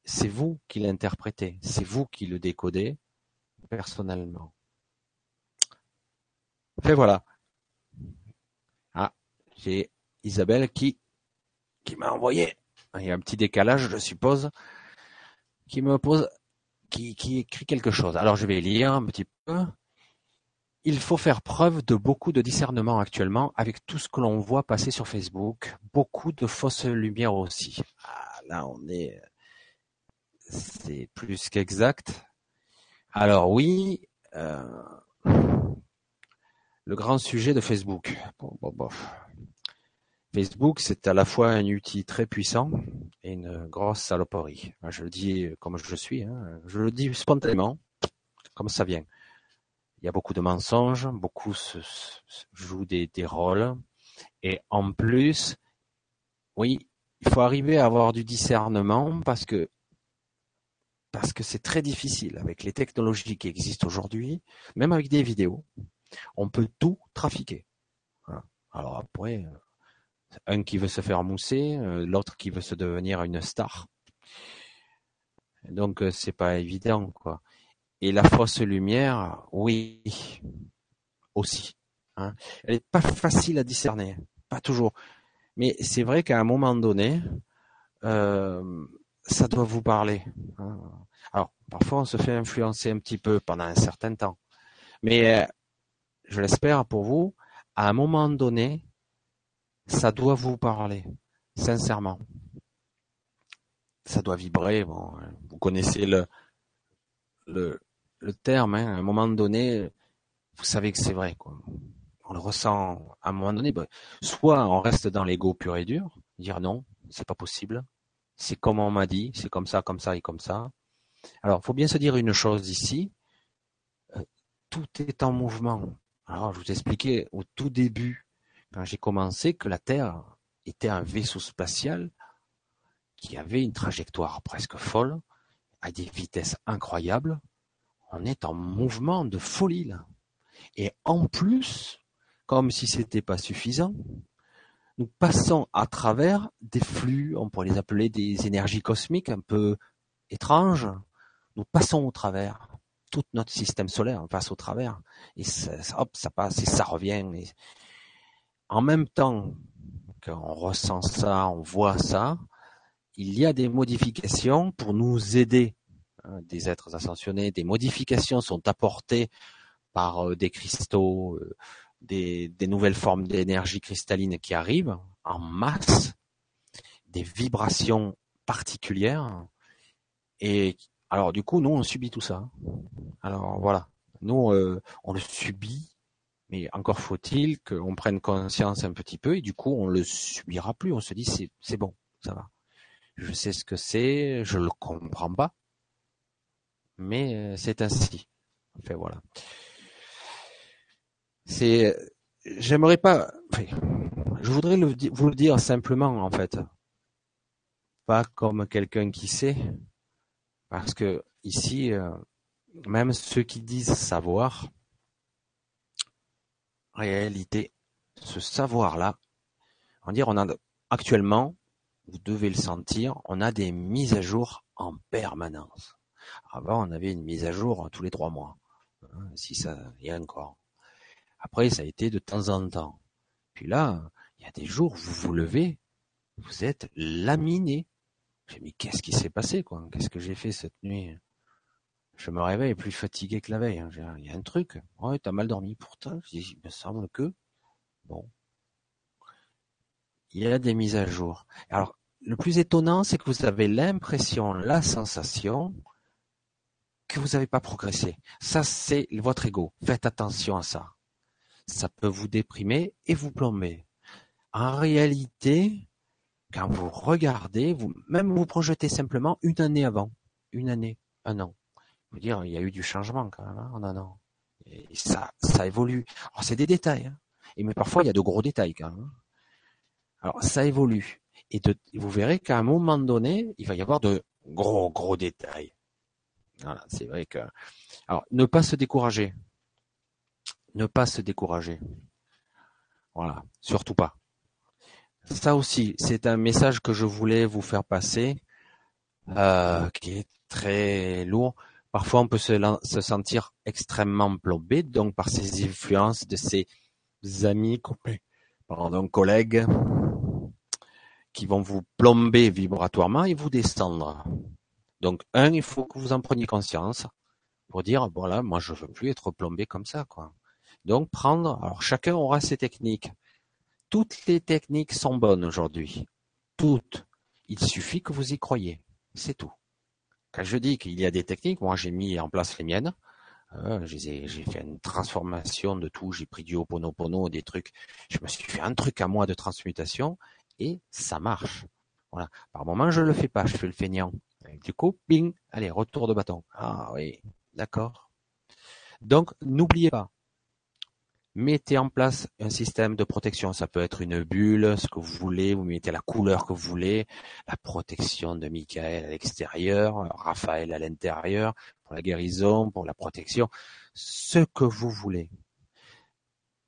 Speaker 1: c'est vous qui l'interprétez, c'est vous qui le décodez personnellement. Et voilà. Ah, j'ai Isabelle qui, qui m'a envoyé. Il y a un petit décalage, je suppose qui me pose, qui, qui écrit quelque chose. Alors je vais lire un petit peu. Il faut faire preuve de beaucoup de discernement actuellement avec tout ce que l'on voit passer sur Facebook. Beaucoup de fausses lumières aussi. Ah, là, on est, c'est plus qu'exact. Alors oui, euh, le grand sujet de Facebook. Bon, bon, bon. Facebook, c'est à la fois un outil très puissant et une grosse saloperie. Je le dis comme je suis, hein. je le dis spontanément, comme ça vient. Il y a beaucoup de mensonges, beaucoup se, jouent des, rôles, et en plus, oui, il faut arriver à avoir du discernement parce que parce que c'est très difficile avec les technologies qui existent aujourd'hui, même avec des vidéos, on peut tout trafiquer. Alors après, un qui veut se faire mousser, euh, l'autre qui veut se devenir une star. Donc euh, c'est pas évident quoi. Et la fausse lumière, oui, aussi. Hein. Elle est pas facile à discerner, pas toujours. Mais c'est vrai qu'à un moment donné, euh, ça doit vous parler. Hein. Alors parfois on se fait influencer un petit peu pendant un certain temps, mais je l'espère pour vous, à un moment donné, ça doit vous parler, sincèrement. Ça doit vibrer. Bon, vous connaissez le le, le terme. Hein, à un moment donné, vous savez que c'est vrai. Quoi. On le ressent à un moment donné. Ben, soit on reste dans l'ego pur et dur, dire non, c'est pas possible. C'est comme on m'a dit, c'est comme ça, comme ça et comme ça. Alors, faut bien se dire une chose ici. Euh, tout est en mouvement. Alors, je vous expliquais au tout début quand j'ai commencé que la Terre était un vaisseau spatial qui avait une trajectoire presque folle, à des vitesses incroyables. On est en mouvement de folie là. Et en plus, comme si c'était pas suffisant, nous passons à travers des flux, on pourrait les appeler des énergies cosmiques un peu étranges. Nous passons au travers. Tout notre système solaire passe au travers. Et hop, ça passe et ça revient en même temps qu'on ressent ça, on voit ça, il y a des modifications pour nous aider, hein, des êtres ascensionnés, des modifications sont apportées par euh, des cristaux, euh, des, nouvelles formes d'énergie cristalline qui arrivent en masse, des vibrations particulières. Et alors du coup, nous, on subit tout ça. Alors voilà, nous, euh, on le subit mais encore faut-il qu'on prenne conscience un petit peu et du coup on le subira plus. On se dit c'est bon, ça va. Je sais ce que c'est, je le comprends pas, mais euh, c'est ainsi. Enfin voilà. J'aimerais pas. je voudrais vous le dire simplement en fait, pas comme quelqu'un qui sait, parce que ici, euh, même ceux qui disent savoir, réalité, ce savoir-là, On dire, on a actuellement, vous devez le sentir, on a des mises à jour en permanence. Avant, on avait une mise à jour tous les trois mois, hein, si ça y a encore. Après, ça a été de temps en temps. Puis là, il y a des jours, vous vous levez, vous êtes laminé. J'ai dit, qu'est-ce qui s'est passé, quoi? Qu'est-ce que j'ai fait cette nuit? Je me réveille plus fatigué que la veille. Hein. Il y a un truc. Ouais, t'as mal dormi. Pourtant, il me semble que... Bon. Il y a des mises à jour. Alors, le plus étonnant, c'est que vous avez l'impression, la sensation que vous n'avez pas progressé. Ça, c'est votre ego. Faites attention à ça. Ça peut vous déprimer et vous plomber. En réalité, quand vous regardez, vous, même vous projetez simplement une année avant, une année, un an. Dire, il y a eu du changement quand même hein, en un an. Et ça, ça évolue. Alors c'est des détails, hein. et mais parfois il y a de gros détails quand même. Hein. Alors ça évolue, et vous verrez qu'à un moment donné, il va y avoir de gros gros détails. Voilà, c'est vrai que. Alors ne pas se décourager, ne pas se décourager. Voilà, surtout pas. Ça aussi, c'est un message que je voulais vous faire passer, euh, qui est très lourd. Parfois, on peut se, sentir extrêmement plombé, donc par ces influences de ses amis, pardon, collègues, qui vont vous plomber vibratoirement et vous descendre. Donc, un, il faut que vous en preniez conscience pour dire, voilà, moi, je veux plus être plombé comme ça, quoi. Donc, prendre, alors chacun aura ses techniques. Toutes les techniques sont bonnes aujourd'hui. Toutes. Il suffit que vous y croyez. C'est tout. Quand je dis qu'il y a des techniques, moi j'ai mis en place les miennes. Euh, j'ai fait une transformation de tout. J'ai pris du Ho'oponopono, des trucs. Je me suis fait un truc à moi de transmutation et ça marche. Voilà. Par moment, je le fais pas. Je fais le feignant. du coup, bing, allez, retour de bâton. Ah oui, d'accord. Donc, n'oubliez pas, Mettez en place un système de protection. Ça peut être une bulle, ce que vous voulez. Vous mettez la couleur que vous voulez. La protection de Michael à l'extérieur, Raphaël à l'intérieur, pour la guérison, pour la protection. Ce que vous voulez.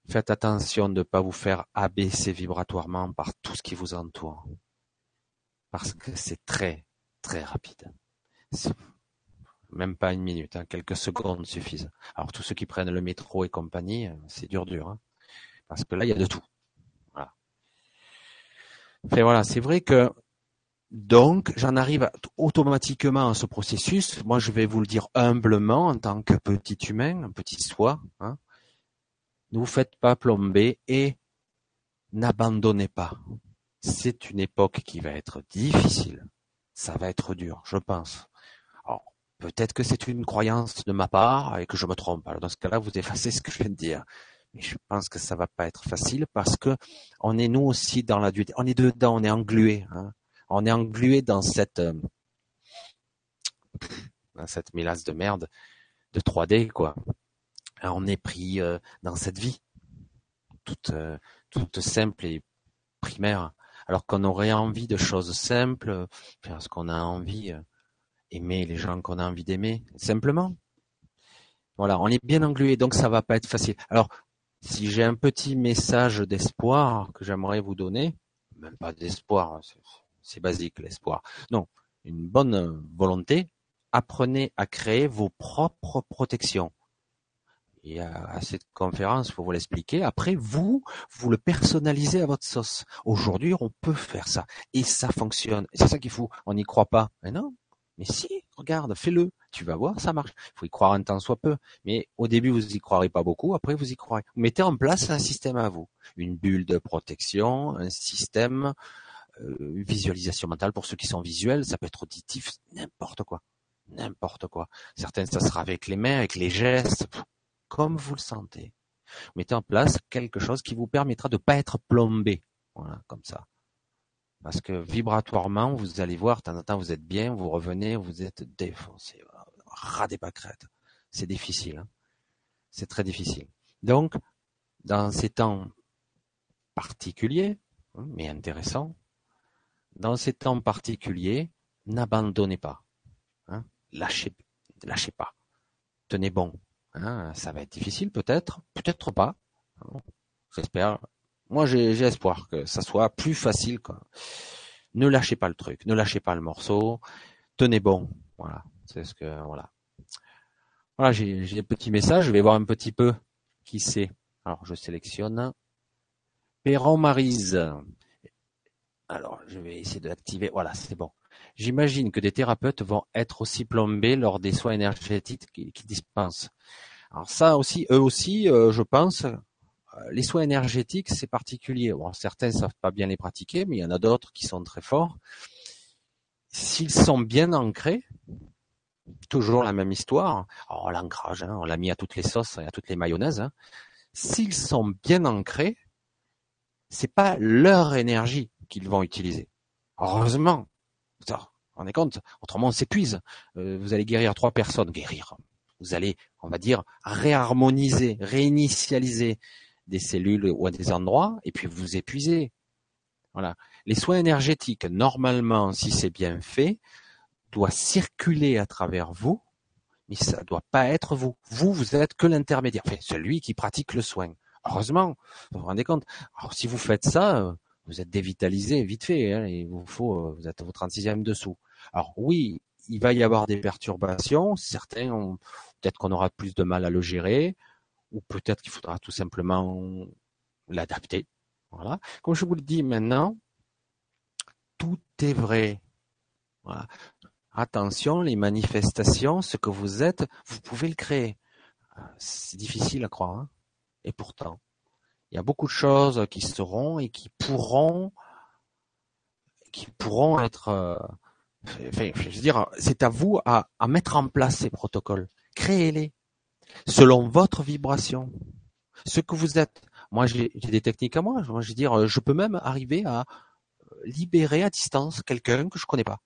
Speaker 1: Faites attention de ne pas vous faire abaisser vibratoirement par tout ce qui vous entoure. Parce que c'est très, très rapide même pas une minute, hein, quelques secondes suffisent. Alors tous ceux qui prennent le métro et compagnie, euh, c'est dur dur, hein, parce que là il y a de tout. Voilà. voilà, c'est vrai que donc j'en arrive automatiquement à ce processus. Moi je vais vous le dire humblement en tant que petit humain, un petit soi. Hein, ne vous faites pas plomber et n'abandonnez pas. C'est une époque qui va être difficile. Ça va être dur, je pense. Peut-être que c'est une croyance de ma part et que je me trompe. Alors dans ce cas-là, vous effacez ce que je viens de dire. Mais je pense que ça va pas être facile parce que on est nous aussi dans la dualité. On est dedans, on est englué. Hein. On est englué dans cette euh, dans cette mélasse de merde de 3D quoi. on est pris euh, dans cette vie toute euh, toute simple et primaire. Alors qu'on aurait envie de choses simples, parce qu'on a envie aimer les gens qu'on a envie d'aimer, simplement. Voilà, on est bien englué, donc ça va pas être facile. Alors, si j'ai un petit message d'espoir que j'aimerais vous donner, même pas d'espoir, c'est basique l'espoir. Non, une bonne volonté, apprenez à créer vos propres protections. Et à, cette conférence, pour vous l'expliquer. Après, vous, vous le personnalisez à votre sauce. Aujourd'hui, on peut faire ça. Et ça fonctionne. C'est ça qu'il faut. On n'y croit pas. Mais non, mais si, regarde, fais-le. Tu vas voir, ça marche. Il faut y croire un temps soit peu. Mais au début, vous y croirez pas beaucoup. Après, vous y croirez. Vous mettez en place un système à vous. Une bulle de protection, un système, euh, visualisation mentale pour ceux qui sont visuels. Ça peut être auditif, n'importe quoi. N'importe quoi. Certaines, ça sera avec les mains, avec les gestes, comme vous le sentez. mettez en place quelque chose qui vous permettra de pas être plombé. Voilà, comme ça. Parce que vibratoirement, vous allez voir, de temps en temps, vous êtes bien, vous revenez, vous êtes défoncé, ras des pâquerettes. C'est difficile. Hein. c'est très difficile. Donc, dans ces temps particuliers, hein, mais intéressants, dans ces temps particuliers, n'abandonnez pas. Hein, lâchez, lâchez pas. Tenez bon. Hein, ça va être difficile peut-être, peut-être pas. J'espère Moi, j'ai espoir que ça soit plus facile. Quoi. Ne lâchez pas le truc, ne lâchez pas le morceau, tenez bon. Voilà, c'est ce que voilà. Voilà, j'ai des petits messages. Je vais voir un petit peu qui c'est. Alors, je sélectionne. Perron Marise. Alors, je vais essayer de l'activer. Voilà, c'est bon. J'imagine que des thérapeutes vont être aussi plombés lors des soins énergétiques qu'ils dispensent. Alors ça aussi, eux aussi, euh, je pense, les soins énergétiques, c'est particulier. Bon, certains savent pas bien les pratiquer, mais il y en a d'autres qui sont très forts. S'ils sont bien ancrés, toujours la même histoire. Oh, l'ancrage, hein, on l'a mis à toutes les sauces et à toutes les mayonnaises. Hein. S'ils sont bien ancrés, c'est pas leur énergie qu'ils vont utiliser. Heureusement. vous vous rendez compte Autrement, on s'épuise. Euh, vous allez guérir trois personnes. Guérir. Vous allez, on va dire, réharmoniser, réinitialiser des cellules ou des endroits, et puis vous épuisez. Voilà. Les soins énergétiques, normalement, si c'est bien fait, doit circuler à travers vous, mais ça doit pas être vous. Vous, vous êtes que l'intermédiaire, enfin, celui qui pratique le soin. Heureusement, vous vous rendez compte. Alors, si vous faites ça, vous êtes dévitalisé vite fait, hein, il vous faut, vous êtes au 36e dessous. Alors oui, il va y avoir des perturbations. Certains, ont, peut-être qu'on aura plus de mal à le gérer, ou peut-être qu'il faudra tout simplement l'adapter. Voilà. Comme je vous le dis maintenant, tout est vrai. Attention, les manifestations, ce que vous êtes, vous pouvez le créer. C'est difficile à croire. Hein. et pourtant, il y a beaucoup de choses qui seront et qui pourront, qui pourront être. Euh, je veux dire, c'est à vous à, à mettre en place ces protocoles. Créez-les selon votre vibration, ce que vous êtes. Moi, j'ai des techniques à moi. Je veux dire, je peux même arriver à libérer à distance quelqu'un que je connais pas.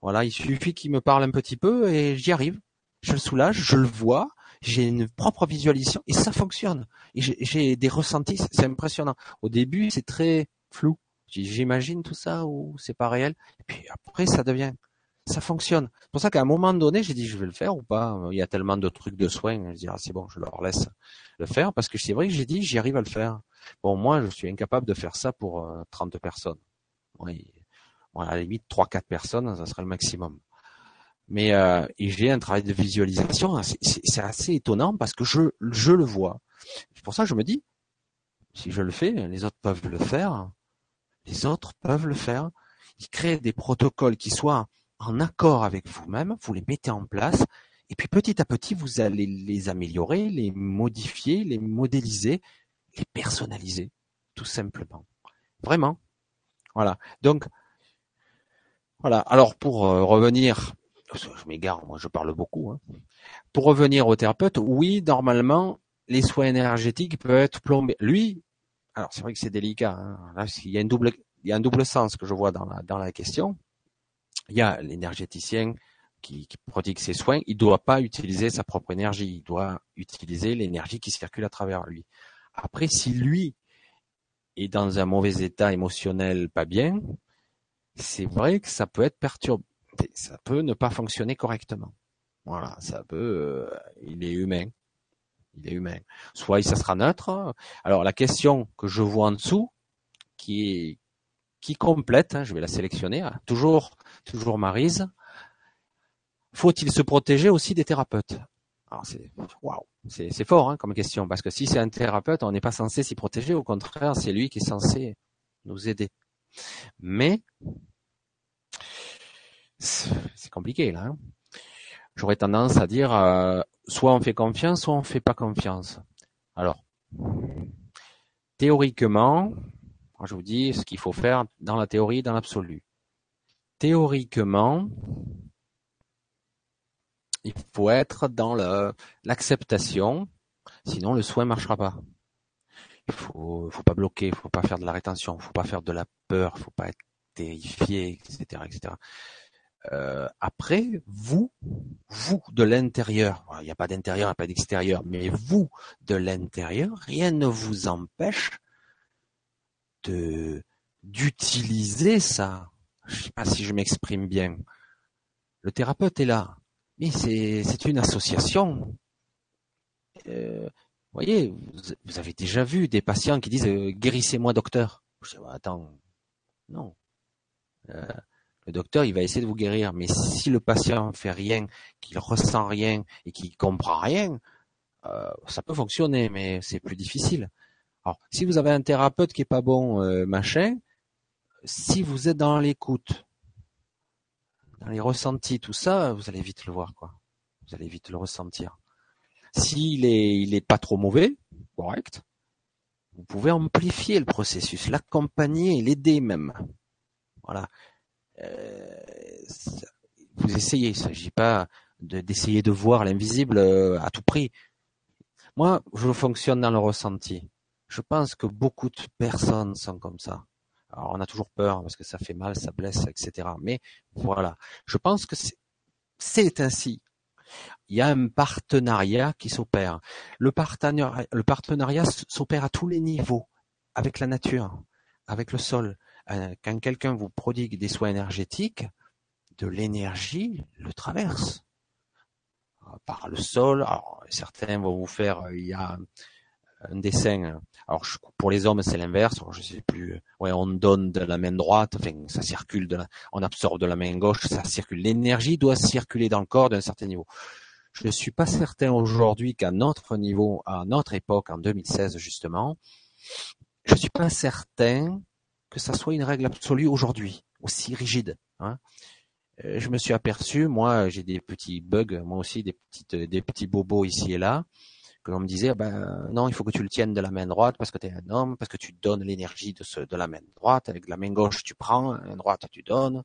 Speaker 1: Voilà, il suffit qu'il me parle un petit peu et j'y arrive. Je le soulage, je le vois, j'ai une propre visualisation et ça fonctionne. Et j'ai des ressentis, c'est impressionnant. Au début, c'est très flou. J'imagine tout ça ou c'est pas réel. Et puis après, ça devient, ça fonctionne. C'est pour ça qu'à un moment donné, j'ai dit je vais le faire ou pas? Il y a tellement de trucs de soins. Je dis ah, c'est bon, je leur laisse le faire parce que c'est vrai que j'ai dit j'y arrive à le faire. Bon, moi, je suis incapable de faire ça pour 30 euh, personnes. Oui, à la limite, 3-4 personnes, ça serait le maximum. Mais euh, j'ai un travail de visualisation, c'est assez étonnant parce que je, je le vois. C'est pour ça que je me dis, si je le fais, les autres peuvent le faire. Les autres peuvent le faire. Ils créent des protocoles qui soient en accord avec vous-même, vous les mettez en place, et puis petit à petit, vous allez les améliorer, les modifier, les modéliser, les personnaliser, tout simplement. Vraiment. Voilà. Donc, voilà. Alors pour euh, revenir, je m'égare, moi je parle beaucoup. Hein. Pour revenir au thérapeute, oui, normalement, les soins énergétiques peuvent être plombés. Lui, alors c'est vrai que c'est délicat. Hein. Il y a une double, il y a un double sens que je vois dans la question. Il y a l'énergéticien qui, qui ses soins, il doit pas utiliser sa propre énergie, il doit utiliser l'énergie qui circule à travers lui. Après, si lui est dans un mauvais état émotionnel, pas bien, c'est vrai que ça peut être perturbé, ça peut ne pas fonctionner correctement. Voilà, ça peut, euh, il est humain, il est humain. Soit ça sera neutre. Alors la question que je vois en dessous, qui qui complète, hein, je vais la sélectionner, hein, toujours toujours Marise. Faut-il se protéger aussi des thérapeutes? Alors c'est waouh, c'est fort hein, comme question parce que si c'est un thérapeute, on n'est pas censé s'y protéger. Au contraire, c'est lui qui est censé nous aider. Mais c'est compliqué là. Hein. J'aurais tendance à dire euh, soit on fait confiance, soit on fait pas confiance. Alors, théoriquement, je vous dis ce qu'il faut faire dans la théorie, dans l'absolu. Théoriquement, il faut être dans l'acceptation, sinon le soin marchera pas. Il faut, faut pas bloquer, il faut pas faire de la rétention, il faut pas faire de la peur, il faut pas être terrifié, etc., etc. Euh, après, vous, vous de l'intérieur, il n'y a pas d'intérieur, il n'y a pas d'extérieur, mais vous de l'intérieur, rien ne vous empêche d'utiliser ça. Je sais pas si je m'exprime bien. Le thérapeute est là, mais c'est une association. Euh, voyez, vous, avez déjà vu des patients qui disent euh, guérissez-moi docteur. Je dis, bah, attends, non. Euh, le docteur, il va essayer de vous guérir, mais si le patient ne fait rien, qu'il ressent rien et qu'il comprend rien, ça peut fonctionner, mais c'est plus difficile. Alors, si vous avez un thérapeute qui est pas bon, machin, si vous êtes dans l'écoute, dans les ressentis, tout ça, vous allez vite le voir, quoi. Vous allez vite le ressentir. S'il est, il est pas trop mauvais, correct, vous pouvez amplifier le processus, l'accompagner l'aider même. Voilà. Euh, vous essayez, il ne s'agit pas d'essayer de, voir l'invisible euh, à tout prix. Moi, je fonctionne dans le ressenti. Je pense que beaucoup de personnes sont comme ça. Alors, on a toujours peur parce que ça fait mal, ça blesse, etc. Mais voilà, je pense que c'est ainsi. Il y a un partenariat qui s'opère. Le partenariat, s'opère à tous les niveaux, avec la nature, avec le sol, euh, quand quelqu'un vous prodigue des soins énergétiques, de l'énergie le traverse euh, par le sol. Alors, certains vont vous faire, euh, un dessin. Alors pour les hommes c'est l'inverse. Je sais plus. Ouais, on donne de la main droite, enfin ça circule de la, on absorbe de la main gauche, ça circule. L'énergie doit circuler dans le corps d'un certain niveau. Je ne suis pas certain aujourd'hui qu'à notre niveau, à notre époque, en 2016 justement, je suis pas certain que ça soit une règle absolue aujourd'hui, aussi rigide. Hein. Euh, je me suis aperçu, moi, j'ai des petits bugs, moi aussi, des petites, des petits bobos ici et là, que l'on me disait, ben non, il faut que tu le tiennes de la main droite parce que tu es un homme, parce que tu donnes l'énergie de, ce, de la main droite, avec la main gauche tu prends, la main droite tu donnes.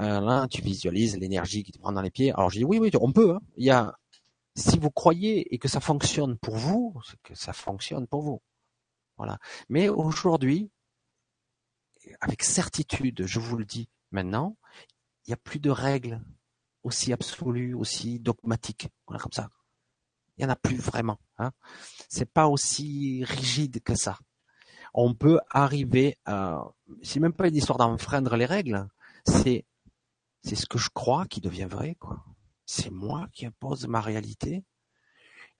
Speaker 1: Euh, là, tu visualises l'énergie qui te prend dans les pieds. Alors j'ai dit oui, oui, on peut. Hein. Il y a, si vous croyez et que ça fonctionne pour vous, c'est que ça fonctionne pour vous. Voilà. Mais aujourd'hui, avec certitude, je vous le dis maintenant, il n'y a plus de règles aussi absolues, aussi dogmatiques. Voilà, comme ça. Il n'y en a plus vraiment. Hein. C'est pas aussi rigide que ça. On peut arriver à, c'est même pas une histoire d'enfreindre les règles, c'est, c'est ce que je crois qui devient vrai, quoi. C'est moi qui impose ma réalité.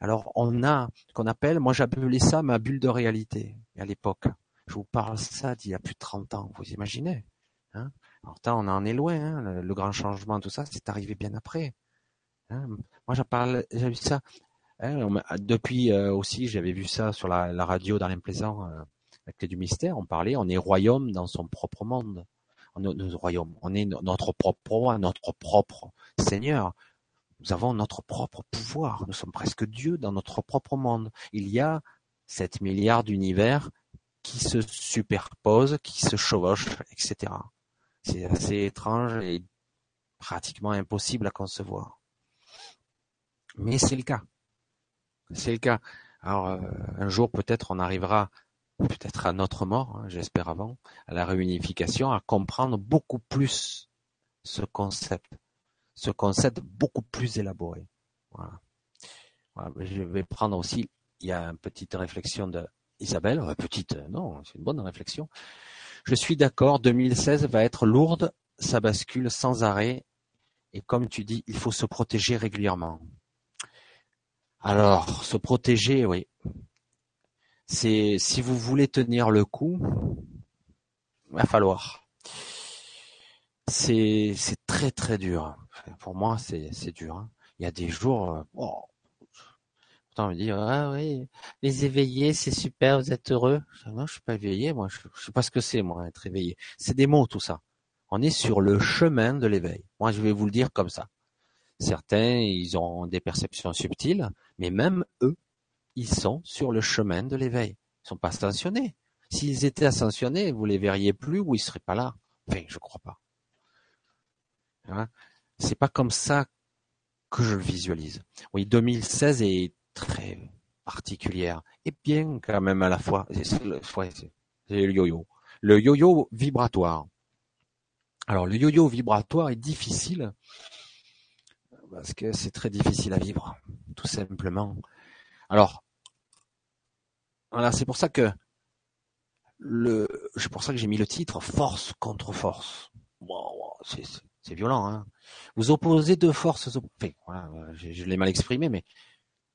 Speaker 1: Alors, on a ce qu'on appelle, moi j'appelais ça ma bulle de réalité à l'époque. Je vous parle ça d'il y a plus de 30 ans, vous imaginez hein Alors, on en est loin, hein le, grand changement, tout ça, c'est arrivé bien après. Hein Moi, j'ai vu ça. Hein depuis euh, aussi, j'avais vu ça sur la, radio dans l'implaisant, euh, la clé du mystère. On parlait, on est royaume dans son propre monde. On est royaume, on est notre propre roi, notre propre Seigneur. Nous avons notre propre pouvoir. Nous sommes presque Dieu dans notre propre monde. Il y a 7 milliards d'univers qui se superposent, qui se chevauchent, etc. C'est assez étrange et pratiquement impossible à concevoir. Mais c'est le cas. C'est le cas. Alors euh, un jour peut-être on arrivera, peut-être à notre mort, hein, j'espère avant, à la réunification, à comprendre beaucoup plus ce concept, ce concept beaucoup plus élaboré. Voilà. Je vais prendre aussi, il y a une petite réflexion de Isabelle, euh, petite, euh, non, c'est une bonne réflexion. Je suis d'accord, 2016 va être lourde, ça bascule sans arrêt, et comme tu dis, il faut se protéger régulièrement. Alors, se protéger, oui. C'est si vous voulez tenir le coup, va falloir. C'est c'est très très dur. Pour moi, c'est c'est dur. Hein. Il y a des jours, euh, oh, on me dit ah oui, les éveillés, c'est super, vous êtes heureux. Non, je suis pas éveillé, moi, je, je sais pas ce que c'est, moi, être éveillé. C'est des mots, tout ça. On est sur le chemin de l'éveil. Moi, je vais vous le dire comme ça. Certains, ils ont des perceptions subtiles, mais même eux, ils sont sur le chemin de l'éveil. Ils sont pas ascensionnés. S'ils étaient ascensionnés, vous les verriez plus ou ils seraient pas là. Enfin, je crois pas. Hein? C'est pas comme ça que je le visualise. Oui, 2016 est très particulière et bien quand même à la fois. C'est le, le yo-yo. Le yo-yo vibratoire. Alors le yo-yo vibratoire est difficile parce que c'est très difficile à vivre, tout simplement. Alors, voilà, c'est pour ça que le, c'est pour ça que j'ai mis le titre Force contre force. c'est violent, hein. Vous opposez deux forces, enfin, voilà, je, je l'ai mal exprimé, mais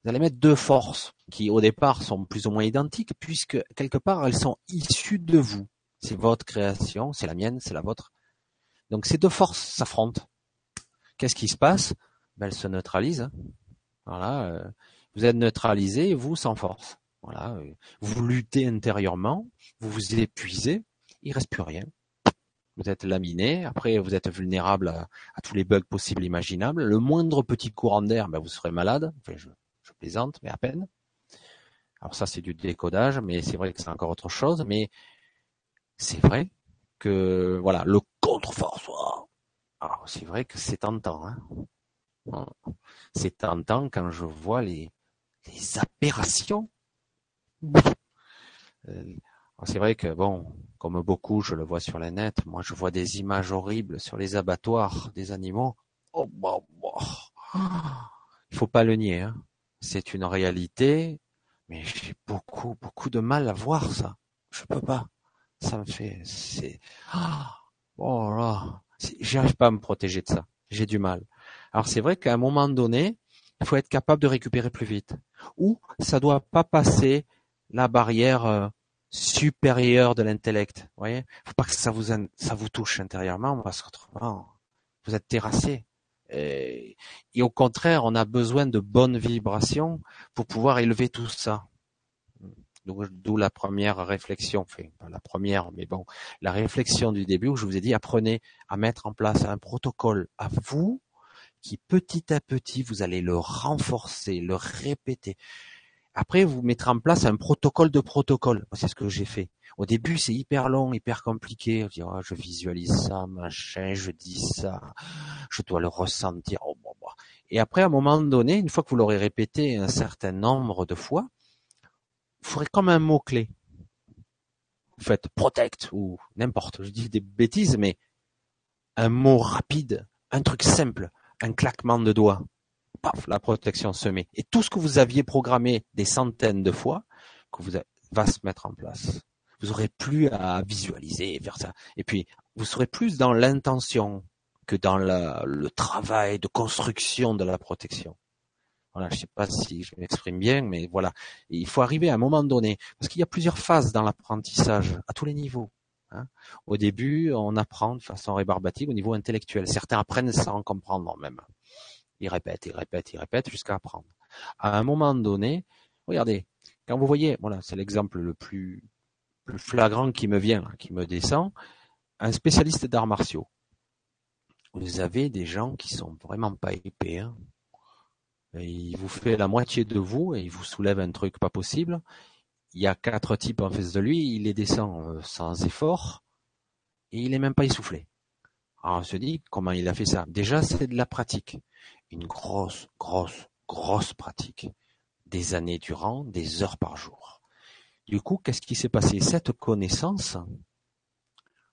Speaker 1: vous allez mettre deux forces qui au départ sont plus ou moins identiques puisque quelque part elles sont issues de vous. C'est votre création, c'est la mienne, c'est la vôtre. Donc ces deux forces s'affrontent. Qu'est-ce qui se passe? Ben, Elles se neutralisent. Hein. Voilà, euh, vous êtes neutralisé, vous sans force. Voilà, euh, vous luttez intérieurement, vous vous épuisez, il reste plus rien. Vous êtes laminé, après vous êtes vulnérable à, tous les bugs possibles imaginables. Le moindre petit courant d'air, ben, vous serez malade. Enfin, je, je plaisante, mais à peine. Alors ça, c'est du décodage, mais c'est vrai que c'est encore autre chose. Mais c'est vrai que voilà, le contre-force. Alors c'est vrai que c'est tentant. Hein. C'est tentant quand je vois les, les aberrations. Euh, c'est vrai que bon, comme beaucoup, je le vois sur la net. Moi, je vois des images horribles sur les abattoirs des animaux. Oh, bah, bah. Il faut pas le nier. Hein c'est une réalité, mais j'ai beaucoup, beaucoup de mal à voir ça. Je peux pas. Ça me fait, c'est, oh là, j'arrive pas à me protéger de ça. J'ai du mal. Alors c'est vrai qu'à un moment donné, il faut être capable de récupérer plus vite. Ou ça doit pas passer la barrière euh, supérieure de l'intellect. Vous voyez, faut pas que ça vous ça vous touche intérieurement parce qu'autrement vous êtes terrassé. Et, au contraire, on a besoin de bonnes vibrations pour pouvoir élever tout ça. D'où la première réflexion, enfin pas la première, mais bon, la réflexion du début où je vous ai dit apprenez à mettre en place un protocole à vous qui petit à petit vous allez le renforcer, le répéter. Après, vous mettrez en place un protocole de protocole. C'est ce que j'ai fait. Au début, c'est hyper long, hyper compliqué. Je, oh, je visualise ça, machin, je dis ça, je dois le ressentir. Oh, Et après, à un moment donné, une fois que vous l'aurez répété un certain nombre de fois, vous ferez comme un mot-clé. Vous faites protect ou n'importe. Je dis des bêtises, mais un mot rapide, un truc simple, un claquement de doigts paf, la protection se met. Et tout ce que vous aviez programmé des centaines de fois, que vous va se mettre en place. Vous aurez plus à visualiser, faire ça. Et puis, vous serez plus dans l'intention que dans le travail de construction de la protection. Voilà, je sais pas si je m'exprime bien, mais voilà. il faut arriver à un moment donné, parce qu'il y a plusieurs phases dans l'apprentissage, à tous les niveaux. Hein. Au début, on apprend de façon rébarbative au niveau intellectuel. Certains apprennent sans comprendre même il répète, il répète, il répète jusqu'à apprendre. À un moment donné, regardez, quand vous voyez, voilà, c'est l'exemple le plus, flagrant qui me vient, qui me descend, un spécialiste d'arts martiaux. Vous avez des gens qui sont vraiment pas épais. Hein. il vous fait la moitié de vous et il vous soulève un truc pas possible. Il y a quatre types en face de lui, il les descend euh, sans effort et il est même pas essoufflé. Alors on se dit comment il a fait ça? Déjà c'est de la pratique une grosse, grosse, grosse pratique, des années durant, des heures par jour. Du coup, qu'est-ce qui s'est passé? Cette connaissance,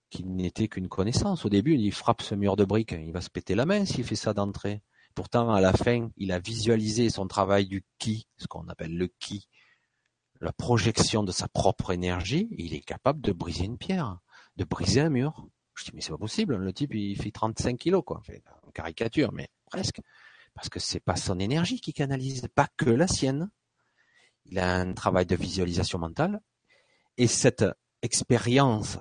Speaker 1: qui n'était qu'une connaissance, au début, il frappe ce mur de briques, il va se péter la main s'il fait ça d'entrée. Pourtant, à la fin, il a visualisé son travail du ki, ce qu'on appelle le ki, la projection de sa propre énergie, il est capable de briser une pierre, de briser un mur. Je dis, mais c'est pas possible, le type, il fait 35 kilos, quoi. Enfin, caricature, mais presque parce que c'est pas son énergie qui canalise, pas que la sienne. Il a un travail de visualisation mentale et cette expérience,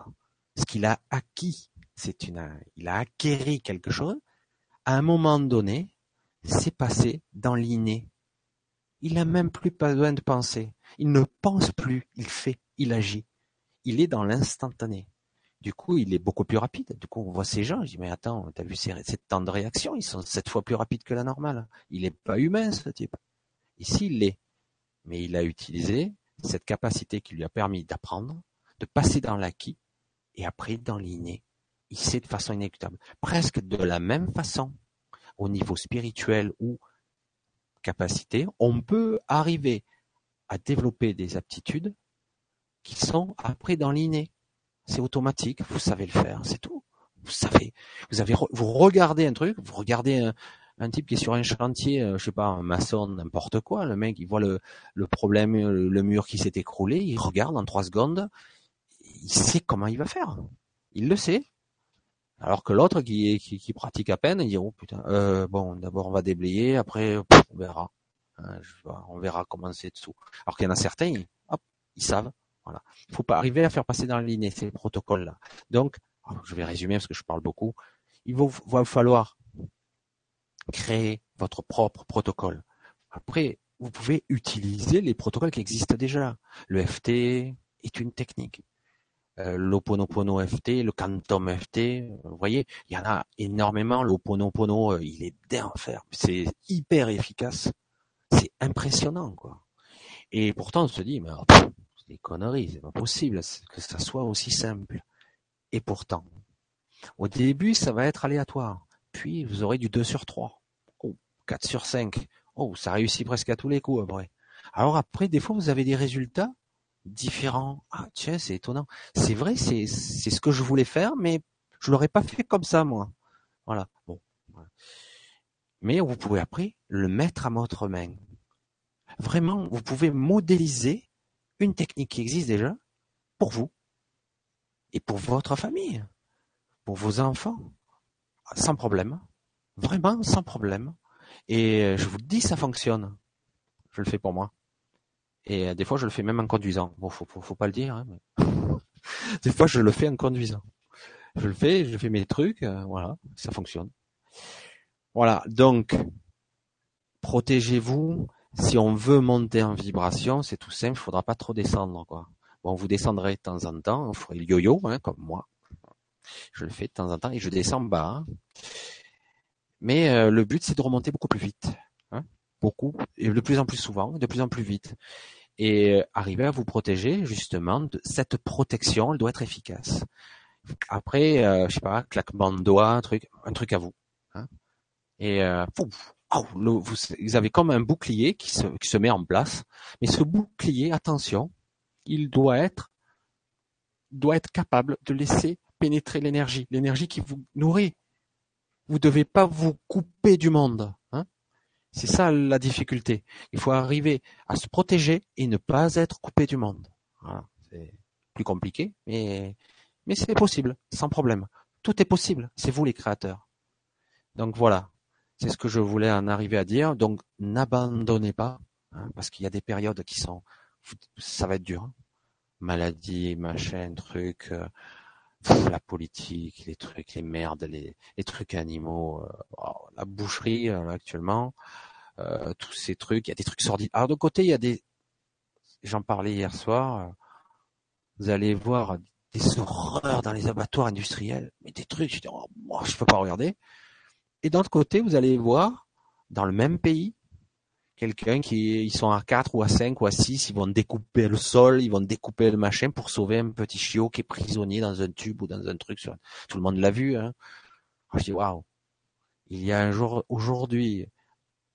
Speaker 1: ce qu'il a acquis, c'est une, il a acquéri quelque chose. À un moment donné, c'est passé dans l'inné. Il n'a même plus besoin de penser. Il ne pense plus, il fait, il agit. Il est dans l'instantané. Du coup, il est beaucoup plus rapide. Du coup, on voit ces gens, je dis, mais attends, t'as vu cette temps de réaction, ils sont sept fois plus rapides que la normale. Il est pas humain, ce type. Ici, il l'est. Mais il a utilisé cette capacité qui lui a permis d'apprendre, de passer dans l'acquis, et après dans l'inné. Il sait de façon inéluctable. Presque de la même façon, au niveau spirituel ou capacité, on peut arriver à développer des aptitudes qui sont après dans l'inné c'est automatique, vous savez le faire, c'est tout. Vous savez, vous avez, vous regardez un truc, vous regardez un, type qui est sur un chantier, euh, je sais pas, un maçon, n'importe quoi, le mec, il voit le, problème, le, mur qui s'est écroulé, il regarde en trois secondes, il sait comment il va faire. Il le sait. Alors que l'autre qui, qui, pratique à peine, il dit, oh putain, euh, bon, d'abord on va déblayer, après, on verra. Hein, on verra comment c'est dessous. Alors qu'il y en a certains, hop, ils savent. Voilà. Il faut pas arriver à faire passer dans la lignée ces protocoles-là. Donc, oh, je vais résumer parce que je parle beaucoup. Il va, va falloir créer votre propre protocole. Après, vous pouvez utiliser les protocoles qui existent déjà. Le FT est une technique. Euh, l'Oponopono FT, le Quantum FT, vous voyez, il y en a énormément. L'Oponopono, euh, il est d'enfer. C'est hyper efficace. C'est impressionnant, quoi. Et pourtant, on se dit, mais c'est des conneries, c'est pas possible que ça soit aussi simple. Et pourtant, au début, ça va être aléatoire. Puis, vous aurez du 2 sur 3. ou 4 sur 5. Oh, ça réussit presque à tous les coups après. Alors après, des fois, vous avez des résultats différents. Ah, tiens, c'est étonnant. C'est vrai, c'est, c'est ce que je voulais faire, mais je l'aurais pas fait comme ça, moi. Voilà. Bon. Mais vous pouvez après le mettre à votre main. Vraiment, vous pouvez modéliser une technique qui existe déjà pour vous et pour votre famille, pour vos enfants, sans problème. Vraiment sans problème. Et je vous le dis, ça fonctionne. Je le fais pour moi. Et euh, des fois, je le fais même en conduisant. Bon, faut, faut, pas le dire. Hein, des fois, je le fais en conduisant. Je le fais, je fais mes trucs, euh, voilà, ça fonctionne. Voilà, donc protégez-vous. Si on veut monter en vibration, c'est tout simple, il faudra pas trop descendre, quoi. Bon, vous descendrez de temps en temps, vous ferez le yo-yo, hein, comme moi. Je le fais de temps en temps et je descends bas. Hein. Mais euh, le but, c'est de remonter beaucoup plus vite, hein, beaucoup et de plus en plus souvent, de plus en plus vite, et euh, arriver à vous protéger justement de cette protection. Elle doit être efficace. Après, euh, je sais pas, claquement de doigts, un truc, un truc à vous. Et euh, vous, avez comme un bouclier qui se, met en place. Mais ce bouclier, attention, il doit être doit être capable de laisser pénétrer l'énergie, l'énergie qui vous nourrit. Vous devez pas vous couper du monde. Hein c'est ça la difficulté. Il faut arriver à se protéger et ne pas être coupé du monde. C'est plus compliqué, mais c'est possible, sans problème. Tout est possible. C'est vous les créateurs. Donc voilà. C'est ce que je voulais en arriver à dire. Donc n'abandonnez pas, hein, parce qu'il y a des périodes qui sont, ça va être dur. Hein. Maladie, machin, truc, euh, la politique, les trucs, les merdes, les, trucs animaux, euh, oh, la boucherie euh, actuellement, tous ces trucs. Il y a des trucs sordides. Alors de côté, il y a des, j'en parlais hier soir. vous allez voir des horreurs dans les abattoirs industriels, mais des trucs. Je dis, oh, je peux pas regarder. Et d'un autre côté, vous allez voir, dans le même pays, quelqu'un qui, ils sont à 4 ou à 5 ou à 6, ils vont découper le sol, ils vont découper le machin pour sauver un petit chiot qui est prisonnier dans un tube ou dans un truc. Tout le monde l'a vu. Hein. je dis, waouh, il y a un jour, aujourd'hui,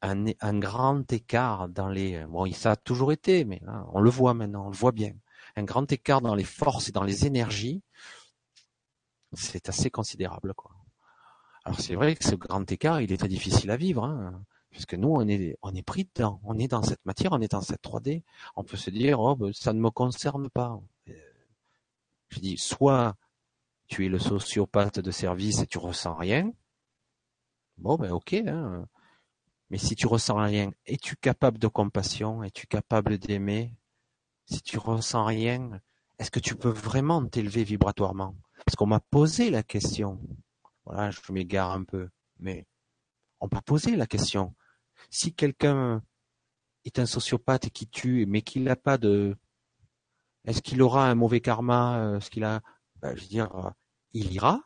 Speaker 1: un, un, grand écart dans les... Bon, ça a toujours été, mais on le voit maintenant, on le voit bien. Un grand écart dans les forces et dans les énergies, c'est assez considérable. quoi. Alors c'est vrai que ce grand écart, il est très difficile à vivre, hein, puisque nous, on est, on est pris dedans, on est dans cette matière, on est dans cette 3D. On peut se dire, oh, ben, ça ne me concerne pas. Je dis, soit tu es le sociopathe de service et tu ressens rien. Bon, ben ok. Hein. Mais si tu ressens rien, es-tu capable de compassion? Es-tu capable d'aimer? Si tu ressens rien, est-ce que tu peux vraiment t'élever vibratoirement? Parce qu'on m'a posé la question. Voilà, je m'égare un peu. Mais on peut poser la question. Si quelqu'un est un sociopathe et qui tue, mais qu'il n'a pas de... Est-ce qu'il aura un mauvais karma euh, Est-ce qu'il a... Ben, je veux dire, euh, il ira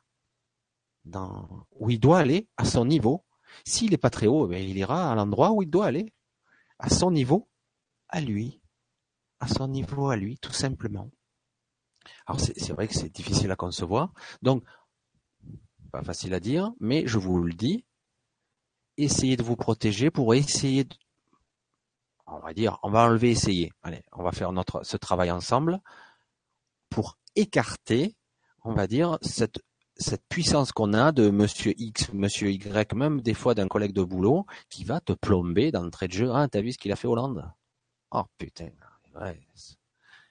Speaker 1: dans où il doit aller, à son niveau. S'il n'est pas très haut, ben, il ira à l'endroit où il doit aller. À son niveau, à lui. À son niveau, à lui, tout simplement. Alors c'est vrai que c'est difficile à concevoir. Donc pas facile à dire, mais je vous le dis, essayez de vous protéger pour essayer de, on va dire, on va enlever essayer. Allez, on va faire notre, ce travail ensemble pour écarter, on va dire, cette, cette puissance qu'on a de monsieur X, monsieur Y, même des fois d'un collègue de boulot, qui va te plomber d'entrée de jeu. Ah, t'as vu ce qu'il a fait Hollande? Oh, putain. Ouais.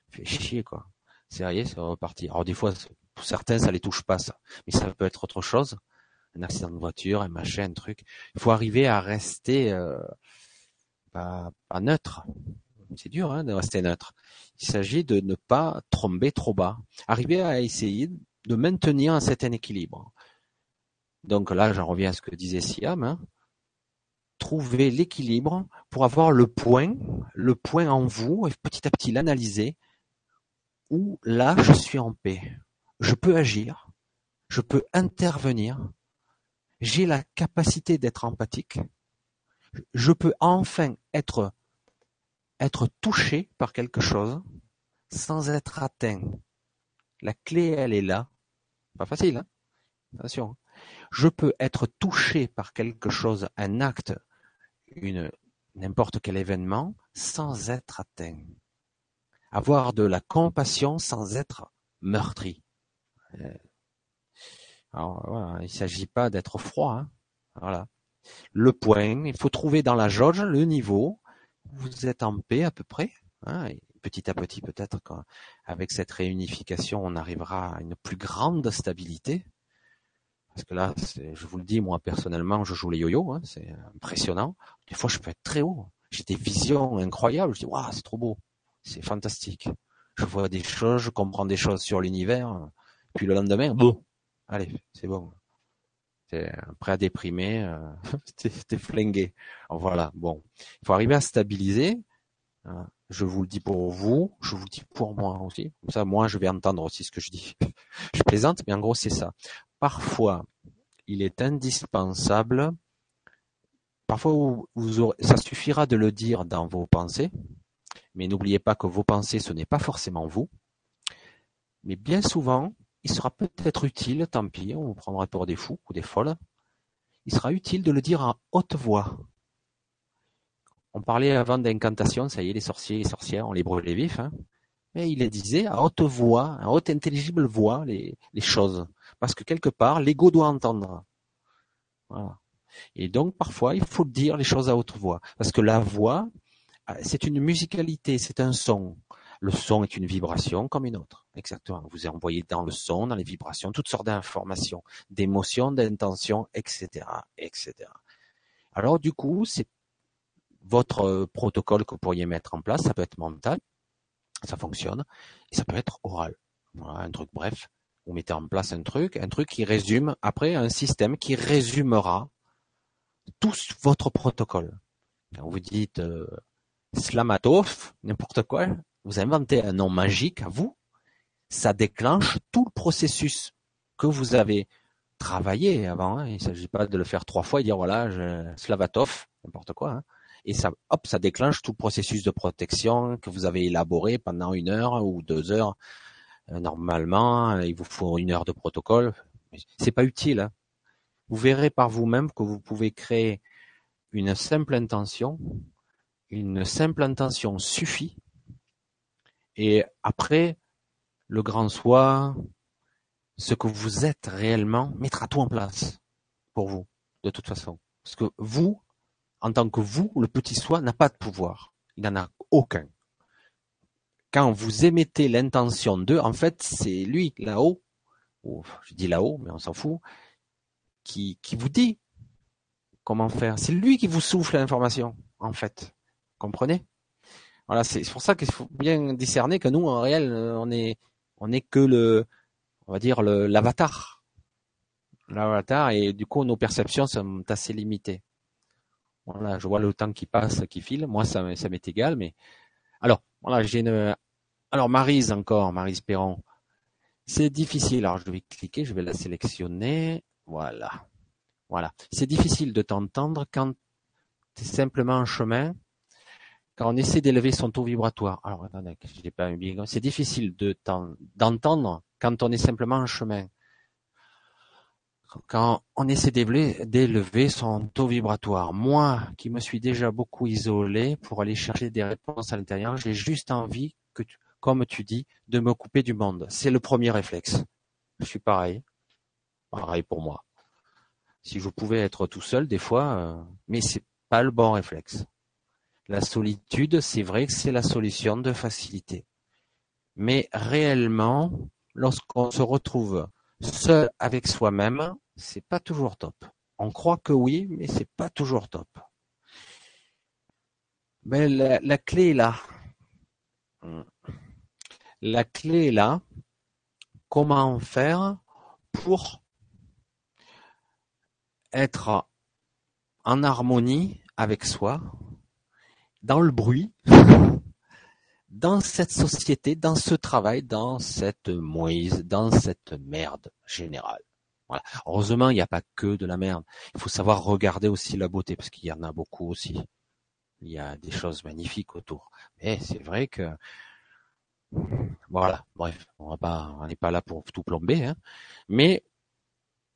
Speaker 1: Fait chier, quoi. Sérieux, c'est reparti. Alors, des fois, pour certains, ça les touche pas, ça. Mais ça peut être autre chose. Un accident de voiture, un machin, un truc. Il faut arriver à rester, euh, pas neutre. C'est dur hein, de rester neutre. Il s'agit de ne pas tomber trop bas. Arriver à essayer de maintenir un certain équilibre. Donc là, j'en reviens à ce que disait Siam. Hein. Trouver l'équilibre pour avoir le point, le point en vous, et petit à petit l'analyser, où là, je suis en paix. Je peux agir, je peux intervenir, j'ai la capacité d'être empathique, je peux enfin être, touché par quelque chose sans être atteint. La clé, elle est là. Pas facile, hein Attention. Je peux être touché par quelque chose, un acte, une, n'importe quel événement, sans être atteint. Avoir de la compassion sans être meurtri. Euh, alors voilà, il ne s'agit pas d'être froid. Hein voilà. Le point, il faut trouver dans la jauge le niveau. Vous êtes en paix à peu près. Hein petit à petit, peut-être qu'avec cette réunification, on arrivera à une plus grande stabilité. Parce que là, je vous le dis, moi personnellement, je joue les yo-yo, hein, c'est impressionnant. Des fois, je peux être très haut. J'ai des visions incroyables. Je dis, waouh, c'est trop beau, c'est fantastique. Je vois des choses, je comprends des choses sur l'univers. Puis le lendemain, bon, allez, c'est bon. T'es prêt à déprimer, euh, t'es flingué. voilà, bon, il faut arriver à stabiliser. Hein. Je vous le dis pour vous, je vous le dis pour moi aussi. Comme ça, moi, je vais entendre aussi ce que je dis. je plaisante, mais en gros, c'est ça. Parfois, il est indispensable. Parfois, vous ça suffira de le dire dans vos pensées, mais n'oubliez pas que vos pensées, ce n'est pas forcément vous. Mais bien souvent, il sera peut-être utile, tant pis, on vous prendra pour des fous ou des folles, il sera utile de le dire en haute voix. On parlait avant d'incantation, ça y est, les sorciers et les sorcières, on les brûlait vifs. Hein. Mais il les disait à haute voix, à haute intelligible voix, les, choses. Parce que quelque part, l'ego doit entendre. Voilà. Et donc, parfois, il faut dire les choses à haute voix. Parce que la voix, euh, c'est une musicalité, c'est un son. Le son est une vibration comme une autre. Exactement. Vous envoyé dans le son, dans les vibrations, toutes sortes d'informations, d'émotions, d'intentions, etc., etc. Alors, du coup, c'est votre euh, protocole que vous pourriez mettre en place, ça peut être mental, ça fonctionne, et ça peut être oral. Voilà, un truc bref. Vous mettez en place un truc, un truc qui résume, après un système qui résumera tout votre protocole. Vous dites euh, Slamatov, n'importe quoi, vous inventez un nom magique à vous, ça déclenche tout le processus que vous avez travaillé avant. Hein. Il ne s'agit pas de le faire trois fois et dire voilà, Slavatov, n'importe quoi. Hein et ça, hop, ça déclenche tout le processus de protection que vous avez élaboré pendant une heure ou deux heures. Euh, normalement, il vous faut une heure de protocole. C'est pas utile. Hein. Vous verrez par vous-même que vous pouvez créer une simple intention. Une simple intention suffit. Et après, le grand soi, ce que vous êtes réellement, mettra tout en place pour vous, de toute façon. Parce que vous, en tant que vous, le petit soi n'a pas de pouvoir. Il n'en a aucun. Quand vous émettez l'intention de, en fait, c'est lui là-haut, ou je dis là-haut, mais on s'en fout, qui, qui vous dit comment faire. C'est lui qui vous souffle l'information, en fait. Comprenez? Voilà, c'est pour ça qu'il faut bien discerner que nous, en réel, on est, on est que le, on va dire l'avatar, l'avatar, et du coup, nos perceptions sont assez limitées. Voilà, je vois le temps qui passe, qui file. Moi, ça, ça m'est égal, mais alors, voilà, j'ai une. Alors, Marise encore, Marise Perron. C'est difficile. Alors, je vais cliquer, je vais la sélectionner. Voilà. Voilà. C'est difficile de t'entendre quand tu es simplement en chemin, quand on essaie d'élever son taux vibratoire. Alors, attendez, je n'ai pas bien. C'est difficile de d'entendre quand on est simplement en chemin quand on essaie d'élever son taux vibratoire. Moi, qui me suis déjà beaucoup isolé pour aller chercher des réponses à l'intérieur, j'ai juste envie comme tu dis, de me couper du monde. C'est le premier réflexe. Je suis pareil. Pareil pour moi. Si je pouvais être tout seul, des fois, euh, mais c'est pas le bon réflexe. La solitude, c'est vrai que c'est la solution de facilité. Mais réellement, lorsqu'on se retrouve Seul avec soi-même, c'est pas toujours top. On croit que oui, mais c'est pas toujours top. Ben, la, la clé est là. La clé est là. Comment faire pour être en harmonie avec soi, dans le bruit, dans cette société, dans ce travail, dans cette moise, dans cette merde générale. Voilà. Heureusement, il n'y a pas que de la merde. Il faut savoir regarder aussi la beauté, parce qu'il y en a beaucoup aussi. Il y a des choses magnifiques autour. Mais c'est vrai que voilà, bref, on n'est pas là pour tout plomber, hein. Mais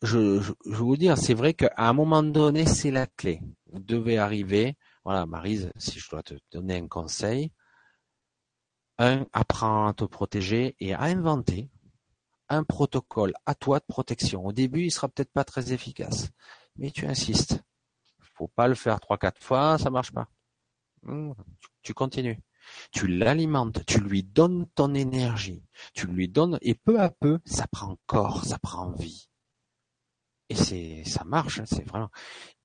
Speaker 1: je, je, vous dire, c'est vrai qu'à un moment donné, c'est la clé. Vous devez arriver, voilà, Marise, si je dois te donner un conseil, un, apprends à te protéger et à inventer un protocole à toi de protection. Au début, il sera peut-être pas très efficace, mais tu insistes. Faut pas le faire trois, quatre fois, ça marche pas. Mmh, tu continues. Tu l'alimentes, tu lui donnes ton énergie, tu lui donnes, et peu à peu, ça prend corps, ça prend vie. Et c'est, ça marche, hein, c'est vraiment.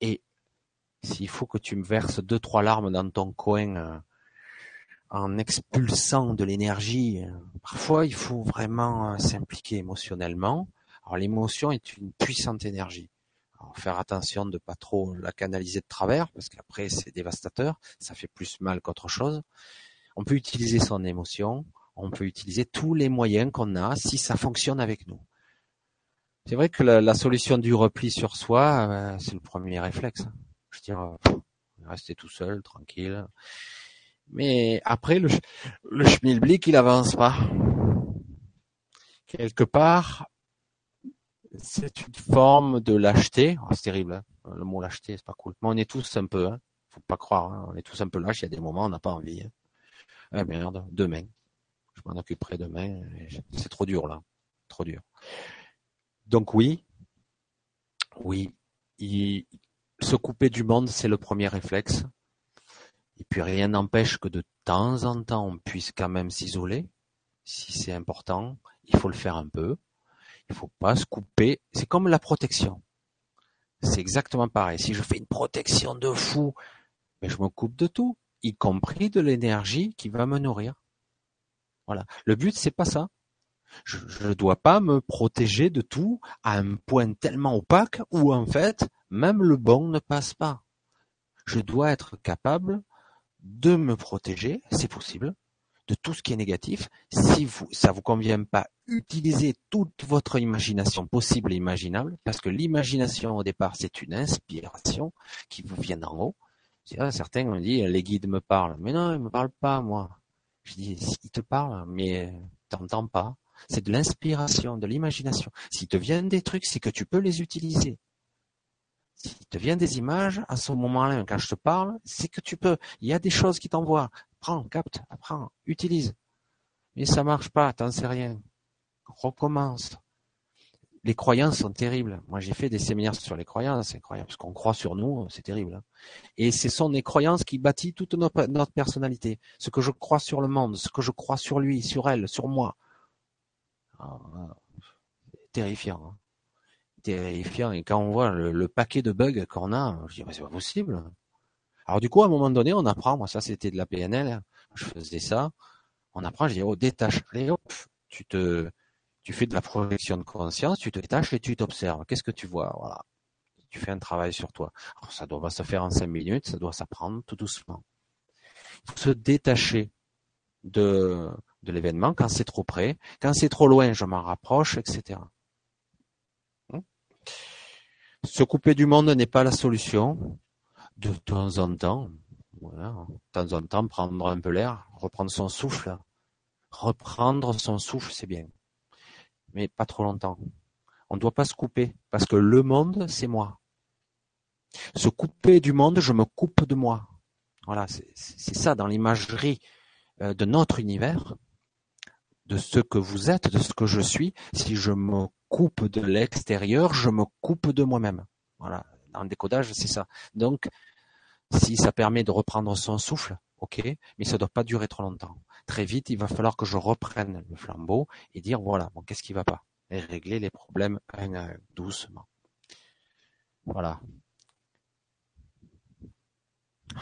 Speaker 1: Et s'il faut que tu me verses deux, trois larmes dans ton coin, euh, en expulsant de l'énergie, euh, parfois il faut vraiment euh, s'impliquer émotionnellement. Alors l'émotion est une puissante énergie. Faire attention de pas trop la canaliser de travers, parce qu'après c'est dévastateur, ça fait plus mal qu'autre chose. On peut utiliser son émotion, on peut utiliser tous les moyens qu'on a si ça fonctionne avec nous. C'est vrai que la, solution du repli sur soi, c'est le premier réflexe. Je veux dire, rester tout seul, tranquille. Mais après, le, le schmilblick, il avance pas. Quelque part, c'est une forme de lâcheté. Oh, c'est terrible, hein. le mot lâcheté, c'est pas cool. Mais on est tous un peu, hein. faut pas croire, hein. on est tous un peu lâches. Il y a des moments, on n'a pas envie. Hein. Ah merde, demain. Je m'en occuperai demain. C'est trop dur là, trop dur. Donc oui, oui, se couper du monde, c'est le premier réflexe. Et puis rien n'empêche que de temps en temps, on puisse quand même s'isoler. Si c'est important, il faut le faire un peu. Il faut pas se couper. C'est comme la protection. C'est exactement pareil. Si je fais une protection de fou, mais je me coupe de tout, y compris de l'énergie qui va me nourrir. Voilà. Le but, c'est pas ça. Je ne dois pas me protéger de tout à un point tellement opaque où en fait, même le bon ne passe pas. Je dois être capable de me protéger, c'est possible, de tout ce qui est négatif. Si vous, ça vous convient pas, utilisez toute votre imagination possible et imaginable, parce que l'imagination au départ, c'est une inspiration qui vous vient d'en haut. Certains me disent, les guides me parlent. Mais non, ils me parlent pas, moi. Je dis, ils te parlent, mais t'entends pas. C'est de l'inspiration, de l'imagination. S'il te viennent des trucs, c'est que tu peux les utiliser. S'il te viennent des images, à ce moment-là, quand je te parle, c'est que tu peux. Il y a des choses qui t'envoient. Prends, capte, apprends, utilise. Mais ça marche pas, t'en sais rien. Recommence. Les croyances sont terribles. Moi, j'ai fait des séminaires sur les croyances, c'est incroyable. Parce qu'on croit sur nous, c'est terrible. Hein. Et ce sont les croyances qui bâtissent toute notre personnalité. Ce que je crois sur le monde, ce que je crois sur lui, sur elle, sur moi. Ah, terrifiant. Hein terrifiant. Et quand on voit le, paquet de bugs qu'on a, je dis, c'est pas possible. Alors du coup, à un moment donné, on apprend, moi ça c'était de la PNL, je faisais ça, on apprend, je dis, oh, détache, allez hop, tu te, tu fais de la projection de conscience, tu te détaches et tu t'observes. Qu'est-ce que tu vois? Voilà. Tu fais un travail sur toi. Alors ça doit pas se faire en cinq minutes, ça doit s'apprendre tout doucement. Il faut se détacher de, de l'événement quand c'est trop près. Quand c'est trop loin, je m'en rapproche, etc. Se couper du monde n'est pas la solution. De temps en temps, voilà, de temps en temps, prendre un peu l'air, reprendre son souffle. Reprendre son souffle, c'est bien. Mais pas trop longtemps. On ne doit pas se couper, parce que le monde, c'est moi. Se couper du monde, je me coupe de moi. Voilà, c'est ça dans l'imagerie euh, de notre univers, de ce que vous êtes, de ce que je suis. Si je me coupe de l'extérieur, je me coupe de moi-même. Voilà, le décodage, c'est ça. Donc, si ça permet de reprendre son souffle, ok, mais ça ne doit pas durer trop longtemps. Très vite, il va falloir que je reprenne le flambeau et dire voilà, bon, qu'est-ce qui va pas? Et régler les problèmes un à un, doucement. Voilà.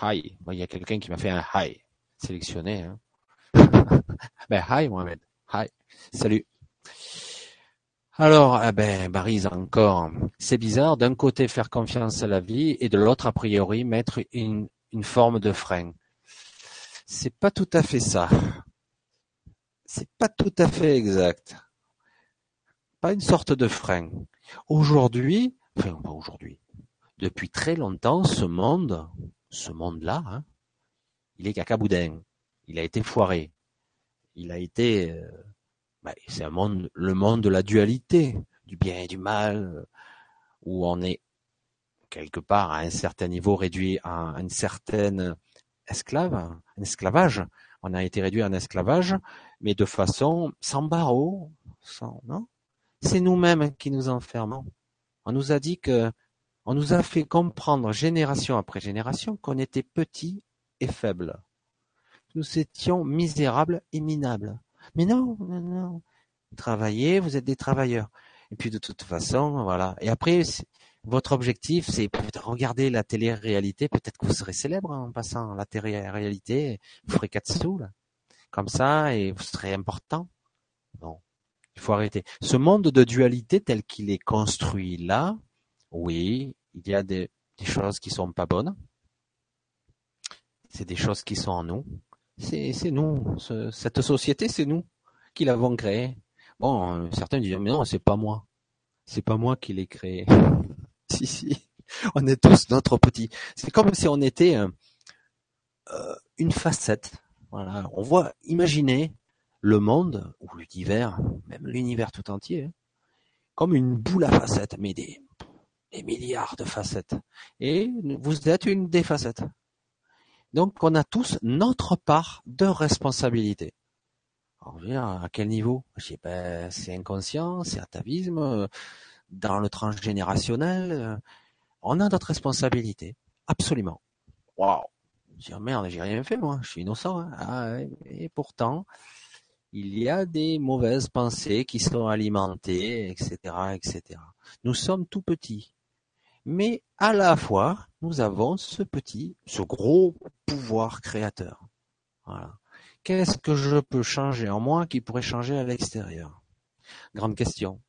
Speaker 1: Hi. il y a quelqu'un qui m'a fait un hi. Sélectionné. Hein. ben, hi, Mohamed. Hi. Salut. Alors, eh ben, Barise encore. C'est bizarre. D'un côté, faire confiance à la vie et de l'autre, a priori, mettre une, une forme de frein. C'est pas tout à fait ça. C'est pas tout à fait exact. Pas une sorte de frein. Aujourd'hui, enfin pas aujourd'hui, depuis très longtemps, ce monde, ce monde-là, hein, il est cacaboudin. Il a été foiré. Il a été, euh, bah, c'est un monde, le monde de la dualité, du bien et du mal, où on est quelque part à un certain niveau réduit à une certaine esclave, un esclavage. On a été réduit à un esclavage, mais de façon sans barreaux, sans, non? C'est nous-mêmes qui nous enfermons. On nous a dit que, on nous a fait comprendre génération après génération qu'on était petits et faibles. Nous étions misérables et minables. Mais non, non, non. Travaillez, vous êtes des travailleurs. Et puis de toute façon, voilà. Et après, votre objectif, c'est de regarder la télé-réalité. Peut-être que vous serez célèbre en passant la télé-réalité. Vous ferez quatre sous, là. Comme ça, et vous serez important. Non. Il faut arrêter. Ce monde de dualité tel qu'il est construit là, oui, il y a des, des choses qui sont pas bonnes. C'est des choses qui sont en nous. C'est, nous. cette société, c'est nous qui l'avons créée. Bon, certains disent, mais non, c'est pas moi. C'est pas moi qui l'ai créé. si, si. On est tous notre petit. C'est comme si on était euh, une facette. Voilà. On voit, imaginez le monde, ou l'univers, même l'univers tout entier, comme une boule à facettes, mais des, milliards de facettes. Et vous êtes une des facettes. Donc on a tous notre part de responsabilité. Alors, à quel niveau? Je sais ben, c'est inconscient, c'est atavisme, dans le transgénérationnel. On a notre responsabilité, absolument. Waouh Je merde, j'ai rien fait moi, je suis innocent. Hein. Ah, et pourtant, il y a des mauvaises pensées qui sont alimentées, etc., etc. Nous sommes tout petits, mais à la fois, nous avons ce petit, ce gros pouvoir créateur. Voilà. Qu'est-ce que je peux changer en moi qui pourrait changer à l'extérieur? Grande question.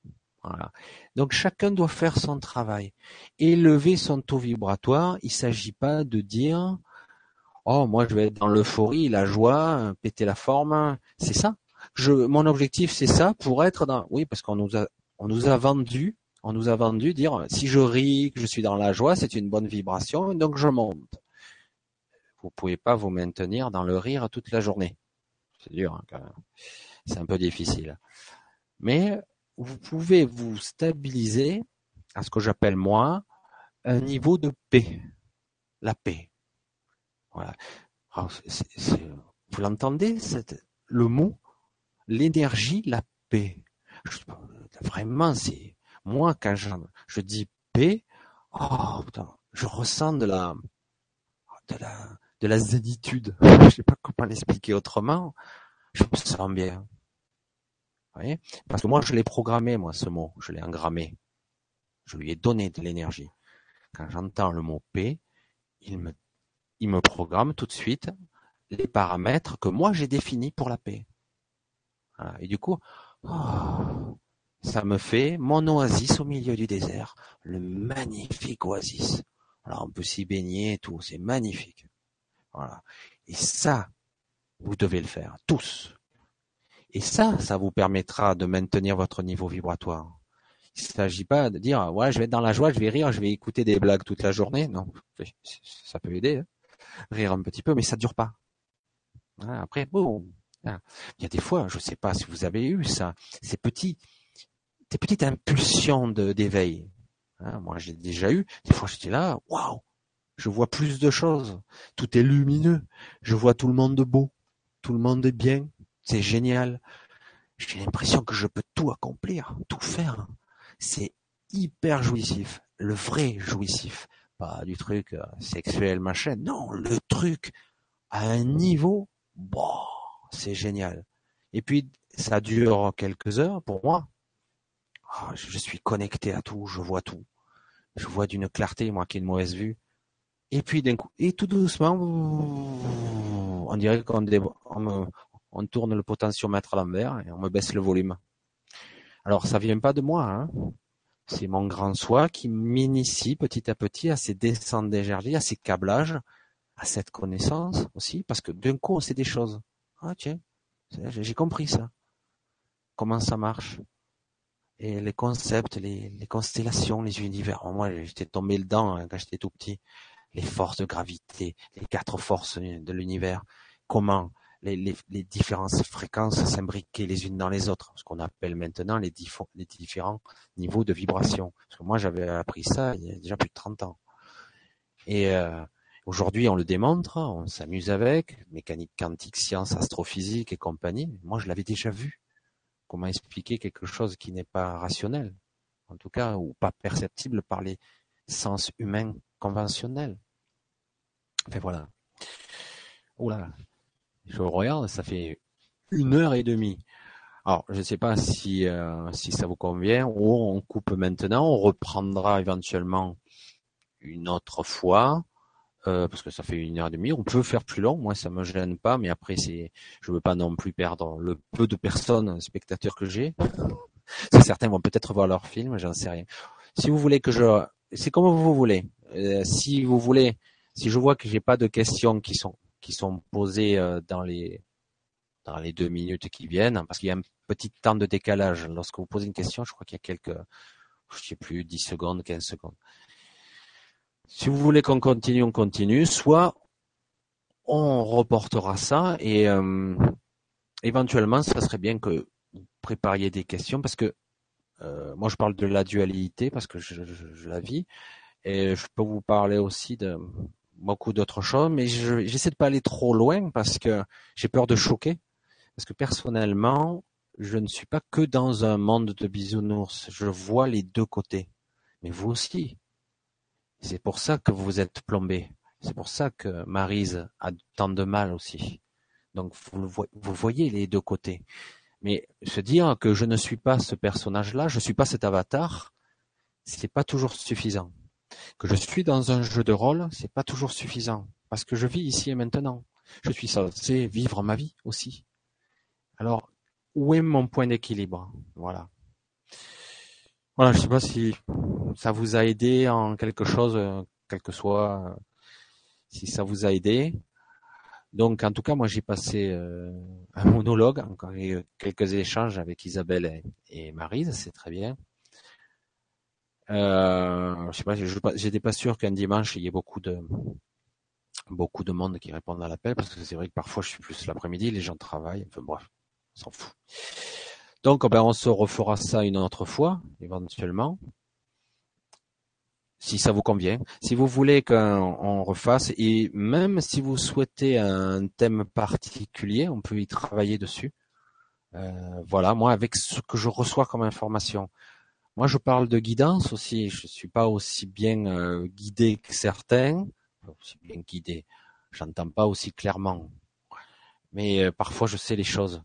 Speaker 1: Donc chacun doit faire son travail. Élever son taux vibratoire, il ne s'agit pas de dire Oh, moi je vais être dans l'euphorie, la joie, péter la forme. C'est ça mon objectif c'est ça pour être dans, oui, parce qu'on nous a, on nous a vendu, on nous a vendu dire si je ris, que je suis dans la joie, c'est une bonne vibration, donc je monte. Vous pouvez pas vous maintenir dans le rire toute la journée. C'est dur, hein, c'est un peu difficile. Mais vous pouvez vous stabiliser à ce que j'appelle moi un niveau de paix, la paix. Voilà. vous l'entendez, le mot? L'énergie, la paix. vraiment, c'est moi quand je, dis paix, oh putain, je ressens de la de la de la zénitude. je sais pas comment l'expliquer autrement. Je me sens bien. Vous voyez? Parce que moi, je l'ai programmé, moi, ce mot. Je l'ai engrammé. Je lui ai donné de l'énergie. Quand j'entends le mot paix, il me, il me programme tout de suite les paramètres que moi j'ai définis pour la paix. Et du coup, oh, ça me fait mon oasis au milieu du désert, le magnifique oasis. Alors on peut s'y baigner et tout, c'est magnifique. Voilà. Et ça, vous devez le faire, tous. Et ça, ça vous permettra de maintenir votre niveau vibratoire. Il ne s'agit pas de dire, ouais, je vais être dans la joie, je vais rire, je vais écouter des blagues toute la journée. Non, ça peut aider, hein. rire un petit peu, mais ça dure pas. Après, bon, il y a des fois, je ne sais pas si vous avez eu ça, ces petits, des petites impulsions d'éveil. Hein, moi, j'ai déjà eu. Des fois, j'étais là, waouh, je vois plus de choses. Tout est lumineux. Je vois tout le monde beau, tout le monde est bien. C'est génial. J'ai l'impression que je peux tout accomplir, tout faire. C'est hyper jouissif, le vrai jouissif, pas du truc euh, sexuel machin. Non, le truc à un niveau, bon c'est génial. Et puis, ça dure quelques heures pour moi. Ah, je suis connecté à tout, je vois tout. Je vois d'une clarté, moi qui ai une mauvaise vue. Et puis d'un coup, et tout doucement, on dirait qu'on on, on tourne le potentiomètre à l'envers et on me baisse le volume. Alors ça vient pas de moi, hein. c'est mon grand soi qui m'initie petit à petit à ces descentes d'énergie, à ces câblages, à cette connaissance aussi, parce que d'un coup on sait des choses. Ah tiens, j'ai compris ça. Comment ça marche? Et les concepts, les, les, constellations, les univers. Moi, j'étais tombé dedans hein, quand j'étais tout petit. Les forces de gravité, les quatre forces de l'univers. Comment les, les, les différentes fréquences s'imbriquaient les unes dans les autres. Ce qu'on appelle maintenant les, les, différents niveaux de vibration. Parce que moi, j'avais appris ça il y a déjà plus de 30 ans. Et euh, aujourd'hui, on le démontre, on s'amuse avec, mécanique quantique, science, astrophysique et compagnie. Moi, je l'avais déjà vu comment expliquer quelque chose qui n'est pas rationnel, en tout cas, ou pas perceptible par les sens humains conventionnels. Enfin voilà. Oula, je regarde, ça fait une heure et demie. Alors, je ne sais pas si euh, si ça vous convient, ou on coupe maintenant, on reprendra éventuellement une autre fois. Euh, parce que ça fait une heure et demie. On peut faire plus long, moi ça me gêne pas, mais après c'est, je veux pas non plus perdre le peu de personnes, spectateurs que j'ai. Certains vont peut-être voir leur film, j'en sais rien. Si vous voulez que je, c'est comme vous voulez. Euh, si vous voulez, si je vois que j'ai pas de questions qui sont qui sont posées euh, dans les dans les deux minutes qui viennent, parce qu'il y a un petit temps de décalage. Lorsque vous posez une question, je crois qu'il y a quelques, je sais plus, 10 secondes, 15 secondes. Si vous voulez qu'on continue, on continue. Soit on reportera ça et euh, éventuellement, ça serait bien que vous prépariez des questions parce que euh, moi, je parle de la dualité parce que je, la vis et je peux vous parler aussi de beaucoup d'autres choses, mais j'essaie de pas aller trop loin parce que j'ai peur de choquer. Parce que personnellement, je ne suis pas que dans un monde de bisounours. Je vois les deux côtés. Mais vous aussi. C'est pour ça que vous êtes plombé. C'est pour ça que Marise a tant de mal aussi. Donc vous, vous voyez les deux côtés. Mais se dire que je ne suis pas ce personnage-là, je ne suis pas cet avatar, c'est pas toujours suffisant. Que je suis dans un jeu de rôle, c'est pas toujours suffisant. Parce que je vis ici et maintenant. Je suis censé vivre ma vie aussi. Alors, où est mon point d'équilibre? Voilà. Voilà, je sais pas si ça vous a aidé en quelque chose, euh, quel que soit, euh, si ça vous a aidé. Donc, en tout cas, moi, j'ai passé euh, un monologue, encore quelques échanges avec Isabelle et, Marise, c'est très bien. Euh, je sais pas, j'étais pas sûr qu'un dimanche il y ait beaucoup de beaucoup de monde qui répondent à l'appel parce que c'est vrai que parfois je suis plus l'après-midi, les gens travaillent, enfin bref, on s'en fout. Donc, ben, on se refera ça une autre fois, éventuellement. Si ça vous convient. Si vous voulez qu'on refasse, et même si vous souhaitez un thème particulier, on peut y travailler dessus. Euh, voilà, moi, avec ce que je reçois comme information. Moi, je parle de guidance aussi. Je suis pas aussi bien euh, guidé que certains. Aussi bien guidé. J'entends pas aussi clairement. Mais euh, parfois, je sais les choses.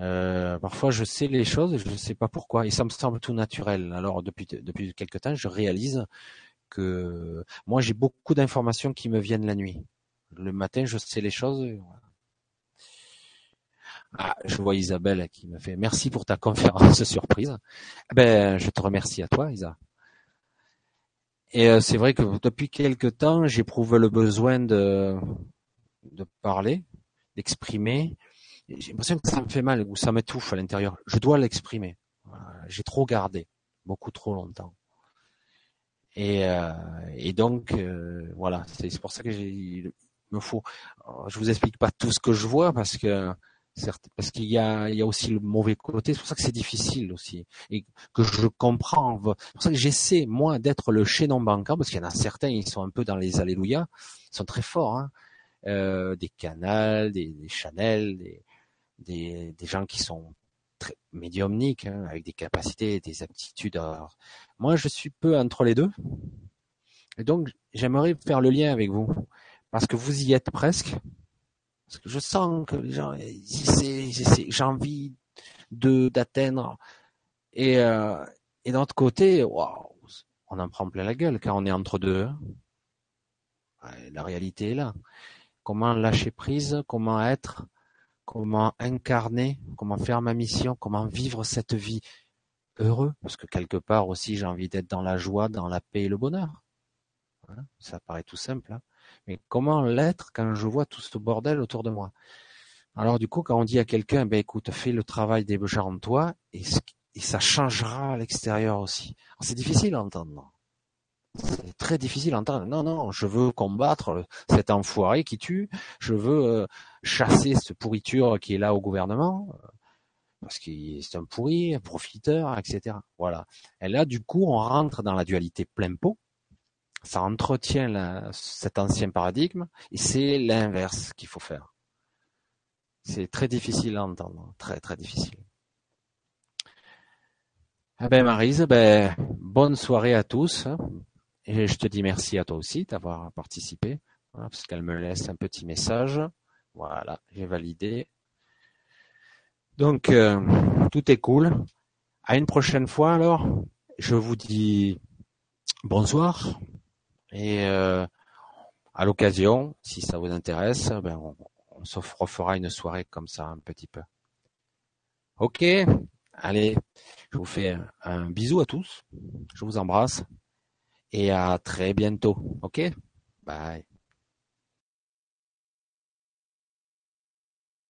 Speaker 1: Euh, parfois, je sais les choses je ne sais pas pourquoi. Et ça me semble tout naturel. Alors, depuis depuis temps, je réalise que moi, j'ai beaucoup d'informations qui me viennent la nuit. Le matin, je sais les choses. Ah, je vois Isabelle qui me fait merci pour ta conférence surprise. Ben, je te remercie à toi, Isa. Et euh, c'est vrai que depuis quelque temps, j'éprouve le besoin de de parler, d'exprimer, j'ai l'impression que ça me fait mal ou ça m'étouffe à l'intérieur. Je dois l'exprimer. J'ai trop gardé, beaucoup trop longtemps. Et, euh, et donc euh, voilà, c'est pour ça que j'ai me faut. Je vous explique pas tout ce que je vois parce que parce qu'il y a, il y a aussi le mauvais côté. C'est pour ça que c'est difficile aussi et que je comprends. C'est pour ça que j'essaie moi d'être le chaînon bancaire parce qu'il y en a certains, ils sont un peu dans les alléluia, ils sont très forts. Hein. Euh, des canals, des, des Chanel, des, des, des gens qui sont très médiumniques, hein, avec des capacités, des aptitudes. moi, je suis peu entre les deux. Et donc, j'aimerais faire le lien avec vous. Parce que vous y êtes presque. Parce que je sens que les gens, j'ai envie de d'atteindre. Et, euh, et d'un autre côté, waouh, on en prend plein la gueule car on est entre deux. Hein. La réalité est là. Comment lâcher prise, comment être, comment incarner, comment faire ma mission, comment vivre cette vie heureux, parce que quelque part aussi j'ai envie d'être dans la joie, dans la paix et le bonheur. ça paraît tout simple, hein. mais comment l'être quand je vois tout ce bordel autour de moi? Alors du coup, quand on dit à quelqu'un, ben écoute, fais le travail des déjà en toi, et, ça changera à l'extérieur aussi. C'est difficile à entendre. C'est très difficile à entendre. Non, non, je veux combattre cet enfoiré qui tue. Je veux euh, chasser cette pourriture qui est là au gouvernement parce qu'il c'est un pourri, un profiteur, etc. Voilà. Et là, du coup, on rentre dans la dualité plein pot. Ça entretient cet ancien paradigme, et c'est l'inverse qu'il faut faire. C'est très difficile à entendre, très très difficile. Eh ben Marise, ben bonne soirée à tous, et je te dis merci à toi aussi d'avoir participé, parce qu'elle me laisse un petit message. Voilà, j'ai validé. Donc, euh, tout est cool. À une prochaine fois alors. Je vous dis bonsoir. Et euh, à l'occasion, si ça vous intéresse, ben on, on se refera une soirée comme ça un petit peu. Ok, allez, je vous fais un bisou à tous. Je vous embrasse et à très bientôt. Ok, bye.